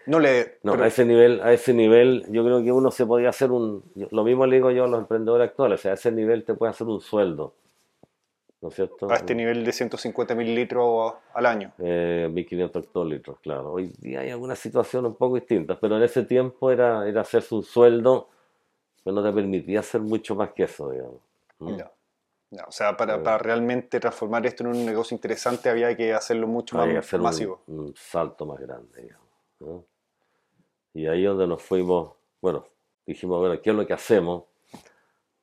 No le. [LAUGHS] No, a ese nivel, a ese nivel, yo creo que uno se podía hacer un. Lo mismo le digo yo a los emprendedores actuales, o sea, a ese nivel te puede hacer un sueldo. ¿No es cierto? A este nivel de 150 mil litros al año. Eh, 1500 hectolitros, claro. Hoy día hay algunas situaciones un poco distintas, pero en ese tiempo era, era hacerse un sueldo que no te permitía hacer mucho más que eso, digamos. ¿Mm? Ya. Ya, O sea, para, para realmente transformar esto en un negocio interesante había que hacerlo mucho Había más hacer un- masivo. Un, salto más grande, digamos. ¿no? Y ahí donde nos fuimos, bueno, dijimos, bueno, ¿qué es lo que hacemos?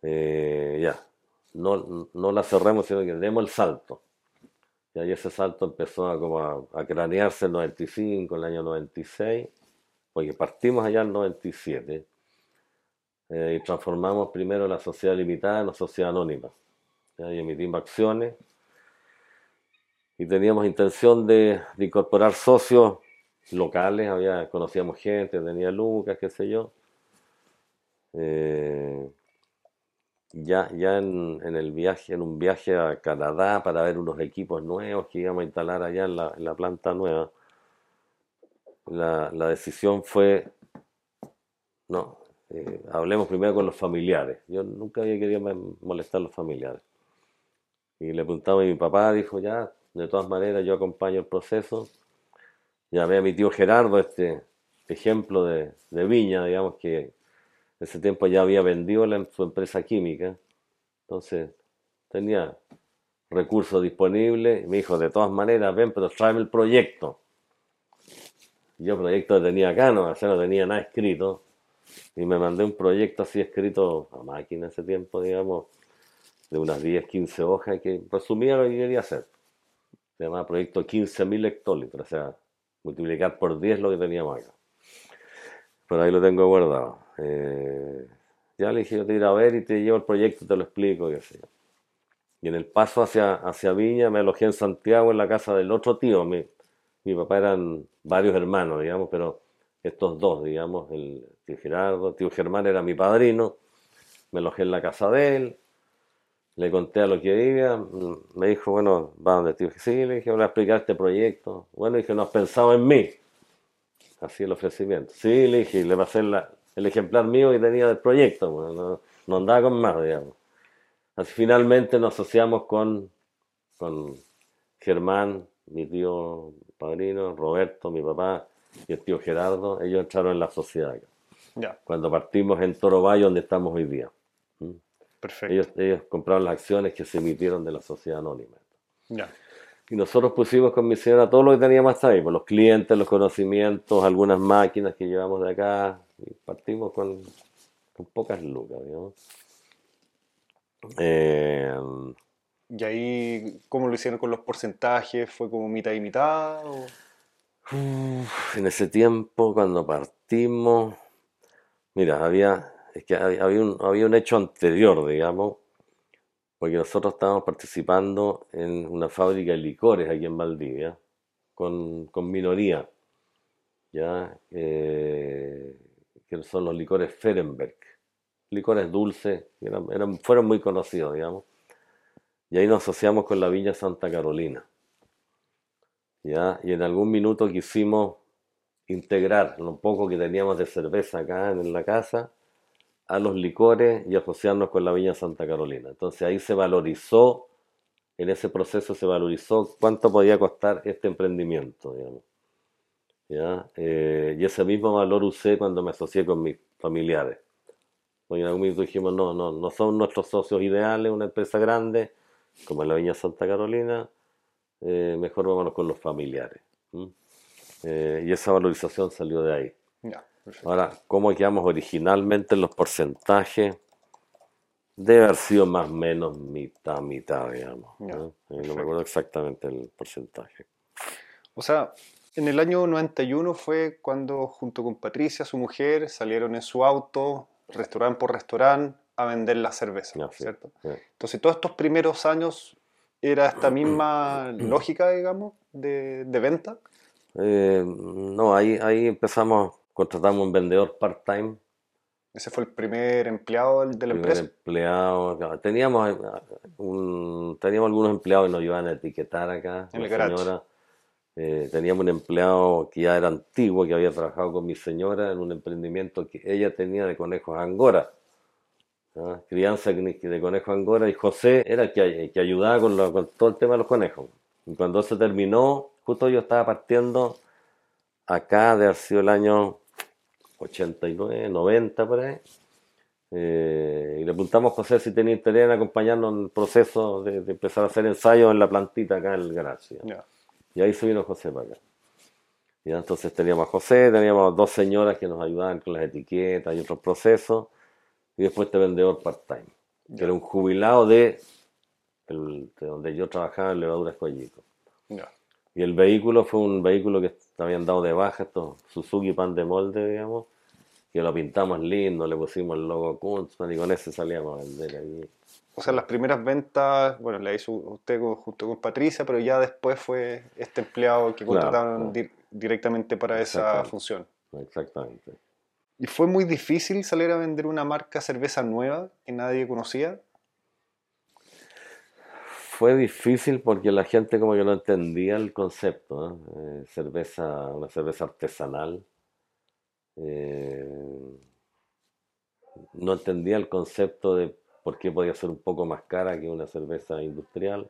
Eh, ya, no, no la cerremos, sino que demos el salto. Y ahí ese salto empezó a, como a, a cranearse en el 95, el año 96, porque partimos allá en el 97 eh, y transformamos primero la sociedad limitada en una sociedad anónima. ¿ya? Y emitimos acciones y teníamos intención de, de incorporar socios locales, había, conocíamos gente, tenía Lucas, qué sé yo. Eh, ya ya en, en el viaje, en un viaje a Canadá para ver unos equipos nuevos que íbamos a instalar allá en la, en la planta nueva, la, la decisión fue, no, eh, hablemos primero con los familiares. Yo nunca había querido molestar a los familiares. Y le preguntaba a mi papá, dijo, ya, de todas maneras yo acompaño el proceso. Llamé a mi tío Gerardo, este ejemplo de, de viña, digamos que ese tiempo ya había vendido la- su empresa química. Entonces tenía recursos disponibles. Me dijo, de todas maneras, ven, pero tráeme el proyecto. Yo proyecto tenía acá, no, no tenía nada escrito. Y me mandé un proyecto así escrito a máquina ese tiempo, digamos, de unas 10, 15 hojas que resumía lo que quería hacer. Se llamaba proyecto 15.000 hectolitros, o sea, multiplicar por 10 lo que teníamos acá. Pero ahí lo tengo guardado. Eh, ya le dije, yo te iré a ver y te llevo el proyecto, te lo explico, qué sé yo. Y en el paso hacia, hacia Viña me alojé en Santiago en la casa del otro tío. Mi, mi papá eran varios hermanos, digamos, pero estos dos, digamos, el tío Gerardo, tío Germán era mi padrino. Me alojé en la casa de él, le conté a lo que vivía, mm, me dijo, bueno, va donde tío. Sí, le dije, voy a explicar este proyecto. Bueno, dije, no has pensado en mí. Así el ofrecimiento. Sí, le dije, y le pasé la- el ejemplar mío que tenía del proyecto, bueno, no, no andaba con más, digamos. Así finalmente nos asociamos con, con Germán, mi tío padrino, Roberto, mi papá, y el tío Gerardo. Ellos entraron en la sociedad Ya, cuando partimos en Toro Valle, donde estamos hoy día. Perfecto. Ellos, ellos compraron las acciones que se emitieron de la sociedad anónima. Ya. Y nosotros pusimos con mi señora todo lo que teníamos hasta ahí, pues los clientes, los conocimientos, algunas máquinas que llevamos de acá, y partimos con, con pocas lucas, digamos. Eh, Y ahí, ¿cómo lo hicieron con los porcentajes? ¿Fue como mitad y mitad? o- Uf, en ese tiempo, cuando partimos, mira, había, es que había, había un, había un hecho anterior, digamos, porque nosotros estábamos participando en una fábrica de licores aquí en Valdivia, con, con minoría, ¿ya? Eh, que son los licores Ferenberg, licores dulces, eran, fueron muy conocidos, digamos, y ahí nos asociamos con la Viña Santa Carolina. ¿ya? Y en algún minuto quisimos integrar lo poco que teníamos de cerveza acá en la casa a los licores y asociarnos con la Viña Santa Carolina. Entonces ahí se valorizó, en ese proceso se valorizó cuánto podía costar este emprendimiento. ¿Ya? Eh, y ese mismo valor usé cuando me asocié con mis familiares. Porque en algún minuto dijimos, no, no, no son nuestros socios ideales, una empresa grande, como la Viña Santa Carolina, eh, mejor vámonos con los familiares. Eh, y esa valorización salió de ahí. Perfecto. Ahora, ¿cómo quedamos originalmente en los porcentajes? Debe haber sido más o menos mitad, mitad, digamos. ¿no? Eh, no me acuerdo exactamente el porcentaje. O sea, en el año 91 fue cuando junto con Patricia, su mujer, salieron en su auto, restaurante por restaurante, a vender la cerveza, sí, ¿cierto? sí. Entonces, todos estos primeros años era esta misma [CLEARS THROAT] lógica, digamos, de, de venta. Eh, no, ahí, ahí empezamos, contratamos un vendedor part-time, Ese fue el primer empleado de la primer empresa. empleado. claro, Teníamos, eh, un- teníamos algunos empleados que nos ayudaban a etiquetar acá, En la el señora, eh, teníamos un empleado que ya era antiguo, que había trabajado con mi señora en un emprendimiento que ella tenía de conejos angora. ¿ah? Crianza de conejos angora y José era el que, que ayudaba con, con, todo el tema de los conejos. Y cuando se terminó, justo yo estaba partiendo acá de haber sido el año 89, 90 por ahí. Eh, y le preguntamos a José si tenía interés en acompañarnos en el proceso de, empezar a hacer ensayos en la plantita acá en el garage. Y ahí se vino José para acá. Y entonces teníamos a José, teníamos dos señoras que nos ayudaban con las etiquetas y otros procesos. Y después este vendedor part-time, que era un jubilado de, donde yo trabajaba en Levaduras Coyico. Y el vehículo fue un vehículo que habían dado de baja, estos Suzuki Pan de molde, digamos, que lo pintamos lindo, le pusimos el logo Kunstman y con ese salíamos a vender ahí. O sea, las primeras ventas, bueno, la hizo usted junto con Patricia, pero ya después fue este empleado que contrataron directamente para esa función. Exactamente. ¿Y fue muy difícil salir a vender una marca cerveza nueva que nadie conocía? Fue difícil porque la gente como que no entendía el concepto, eh, cerveza, una cerveza artesanal. Eh, no entendía el concepto de por qué podía ser un poco más cara que una cerveza industrial.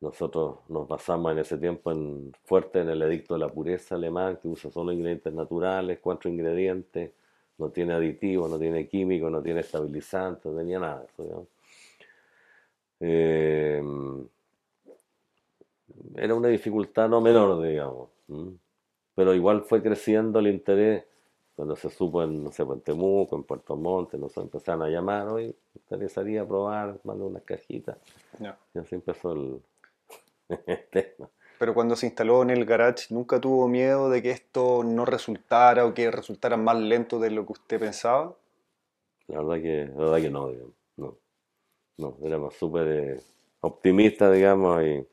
Nosotros nos basamos en ese tiempo en, fuerte en el edicto de la pureza alemán, que usa solo ingredientes naturales, cuatro ingredientes, no tiene aditivos, no tiene químicos, no tiene estabilizantes, no tenía nada. Eh, era una dificultad no menor, digamos pero igual fue creciendo el interés cuando se supo en, no sé, en Temuco, en Puerto Montt, nos empezaron a llamar, hoy interesaría probar, mandar unas cajitas. Y así empezó [LAUGHS] el, tema. Pero cuando se instaló en el garage, ¿nunca tuvo miedo de que esto no resultara o que resultara más lento de lo que usted pensaba? La verdad que, la verdad que no, digamos. No, éramos súper eh, optimistas, digamos, y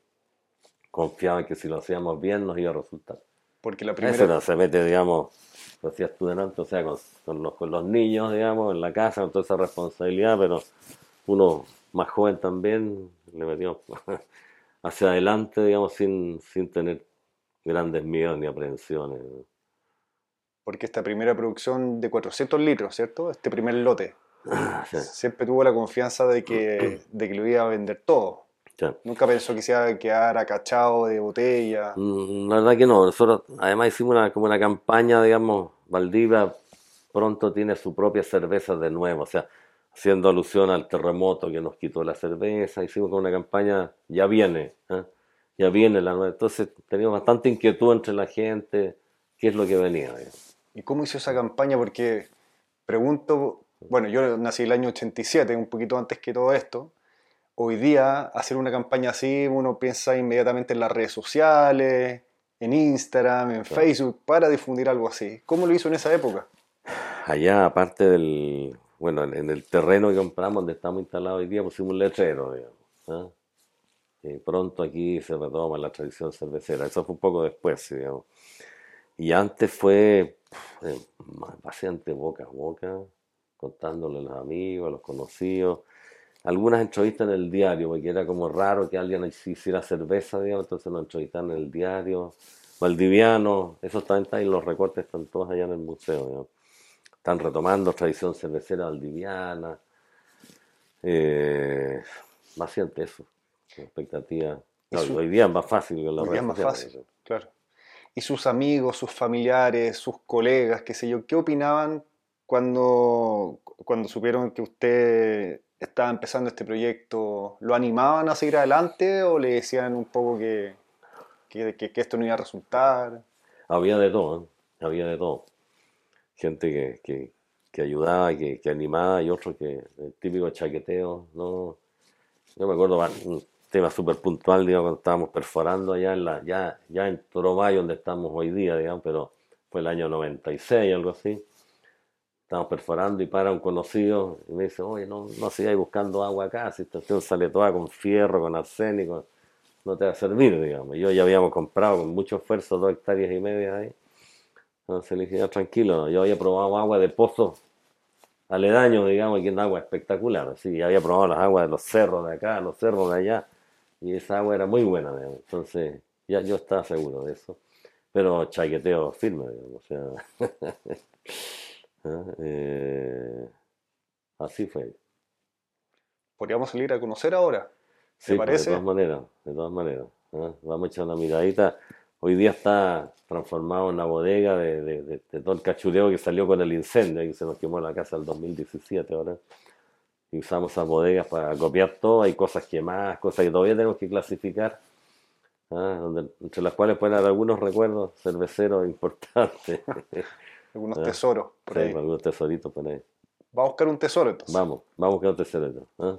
confiaban que si lo hacíamos bien nos iba a resultar. Porque la primera... Eso no se mete, digamos, lo hacías tú delante, o sea, con, los, con los niños, digamos, en la casa, con toda esa responsabilidad, pero uno más joven también le metió [LAUGHS] hacia adelante, digamos, sin, sin tener grandes miedos ni aprensiones. Porque esta primera producción de 400 litros, ¿cierto? Este primer lote. Siempre tuvo la confianza de que, de que lo iba a vender todo. Nunca pensó que se iba a quedar acachado de botella. Mm, la verdad que no. Nosotros además hicimos una, como una campaña, digamos, Valdivia pronto tiene su propia cerveza de nuevo. O sea, haciendo alusión al terremoto que nos quitó la cerveza. Hicimos como una campaña, ya viene, ¿eh? ya viene la nueva. Entonces teníamos bastante inquietud entre la gente, qué es lo que venía. ¿Y cómo hizo esa campaña? Porque pregunto, bueno, yo nací el año 87, un poquito antes que todo esto hoy día hacer una campaña así, uno piensa inmediatamente en las redes sociales, en Instagram, en Facebook, para difundir algo así. ¿Cómo lo hizo en esa época? Allá, aparte del, bueno, en el terreno que compramos, donde estamos instalados hoy día, pusimos un letrero, digamos. ¿ah? Y pronto aquí se retoma la tradición cervecera. Eso fue un poco después, digamos. Y antes fue eh, bastante boca a boca, contándole a los amigos, a los conocidos algunas entrevistas en el diario, porque era como raro que alguien hiciera cerveza, digamos, entonces nos entrevistaron en el diario. Valdiviano, esos están ahí, los recortes están todos allá en el museo. Están retomando tradición cervecera valdiviana. Eh, más siente eso, expectativa. hoy día es más fácil que la Hoy día es más fácil, claro. Y sus amigos, sus familiares, sus colegas, qué sé yo, ¿qué opinaban cuando, cuando supieron que usted estaba empezando este proyecto, ¿lo animaban a seguir adelante o le decían un poco que, que, esto no iba a resultar? Había de todo, ¿eh? había de todo. Gente que, que, ayudaba, que, que, animaba y otros que, el típico chaqueteo, ¿no? Yo me acuerdo un tema súper puntual, digamos, cuando estábamos perforando allá en la, ya, ya en Toromayo, donde estamos hoy día, digamos, pero fue el año 96, algo así estamos perforando y para un conocido y me dice, oye, no, no sigáis buscando agua acá, si esta estación sale toda con fierro, con arsénico, no te va a servir, digamos. Yo ya habíamos comprado con mucho esfuerzo dos hectáreas y media ahí. Entonces le dije, tranquilo, yo había probado agua de pozo aledaño, digamos, que es agua espectacular. Así, había probado las aguas de los cerros de acá, los cerros de allá, y esa agua era muy buena, digamos. Entonces, Ya yo estaba seguro de eso. Pero chaqueteo firme, digamos. O sea. [LAUGHS] eh, así fue. Podríamos salir a conocer ahora. ¿Te sí, parece? de todas maneras, de todas maneras. ¿ah? Vamos a echar una miradita. Hoy día está transformado en la bodega de, de, todo el cachureo que salió con el incendio, que se nos quemó la casa el 2017 ahora. Y usamos esas bodegas para copiar todo. Hay cosas quemadas, cosas que todavía tenemos que clasificar. Donde, entre las cuales pueden haber algunos recuerdos cerveceros importantes. [LAUGHS] algunos ¿Ah? tesoros por ahí. algunos tesoritos por ahí. Vamos a buscar un tesoro entonces. Vamos, vamos a buscar un tesoro. ¿ah?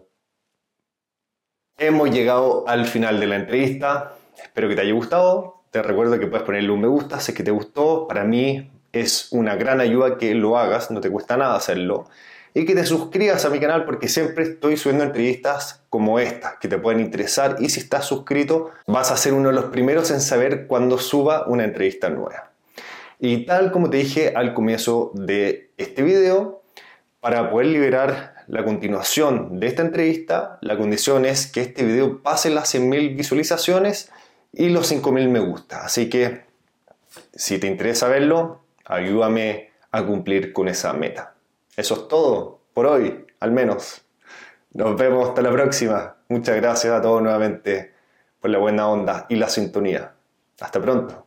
Hemos llegado al final de la entrevista. Espero que te haya gustado. Te recuerdo que puedes ponerle un me gusta si es que te gustó. Para mí es una gran ayuda que lo hagas, no te cuesta nada hacerlo. Y que te suscribas a mi canal porque siempre estoy subiendo entrevistas como esta que te pueden interesar. Y si estás suscrito, vas a ser uno de los primeros en saber cuando suba una entrevista nueva. Y tal como te dije al comienzo de este video, para poder liberar la continuación de esta entrevista, la condición es que este video pase las 100.000 visualizaciones y los 5.000 me gusta. Así que si te interesa verlo, ayúdame a cumplir con esa meta. Eso es todo por hoy, al menos. Nos vemos hasta la próxima. Muchas gracias a todos nuevamente por la buena onda y la sintonía. Hasta pronto.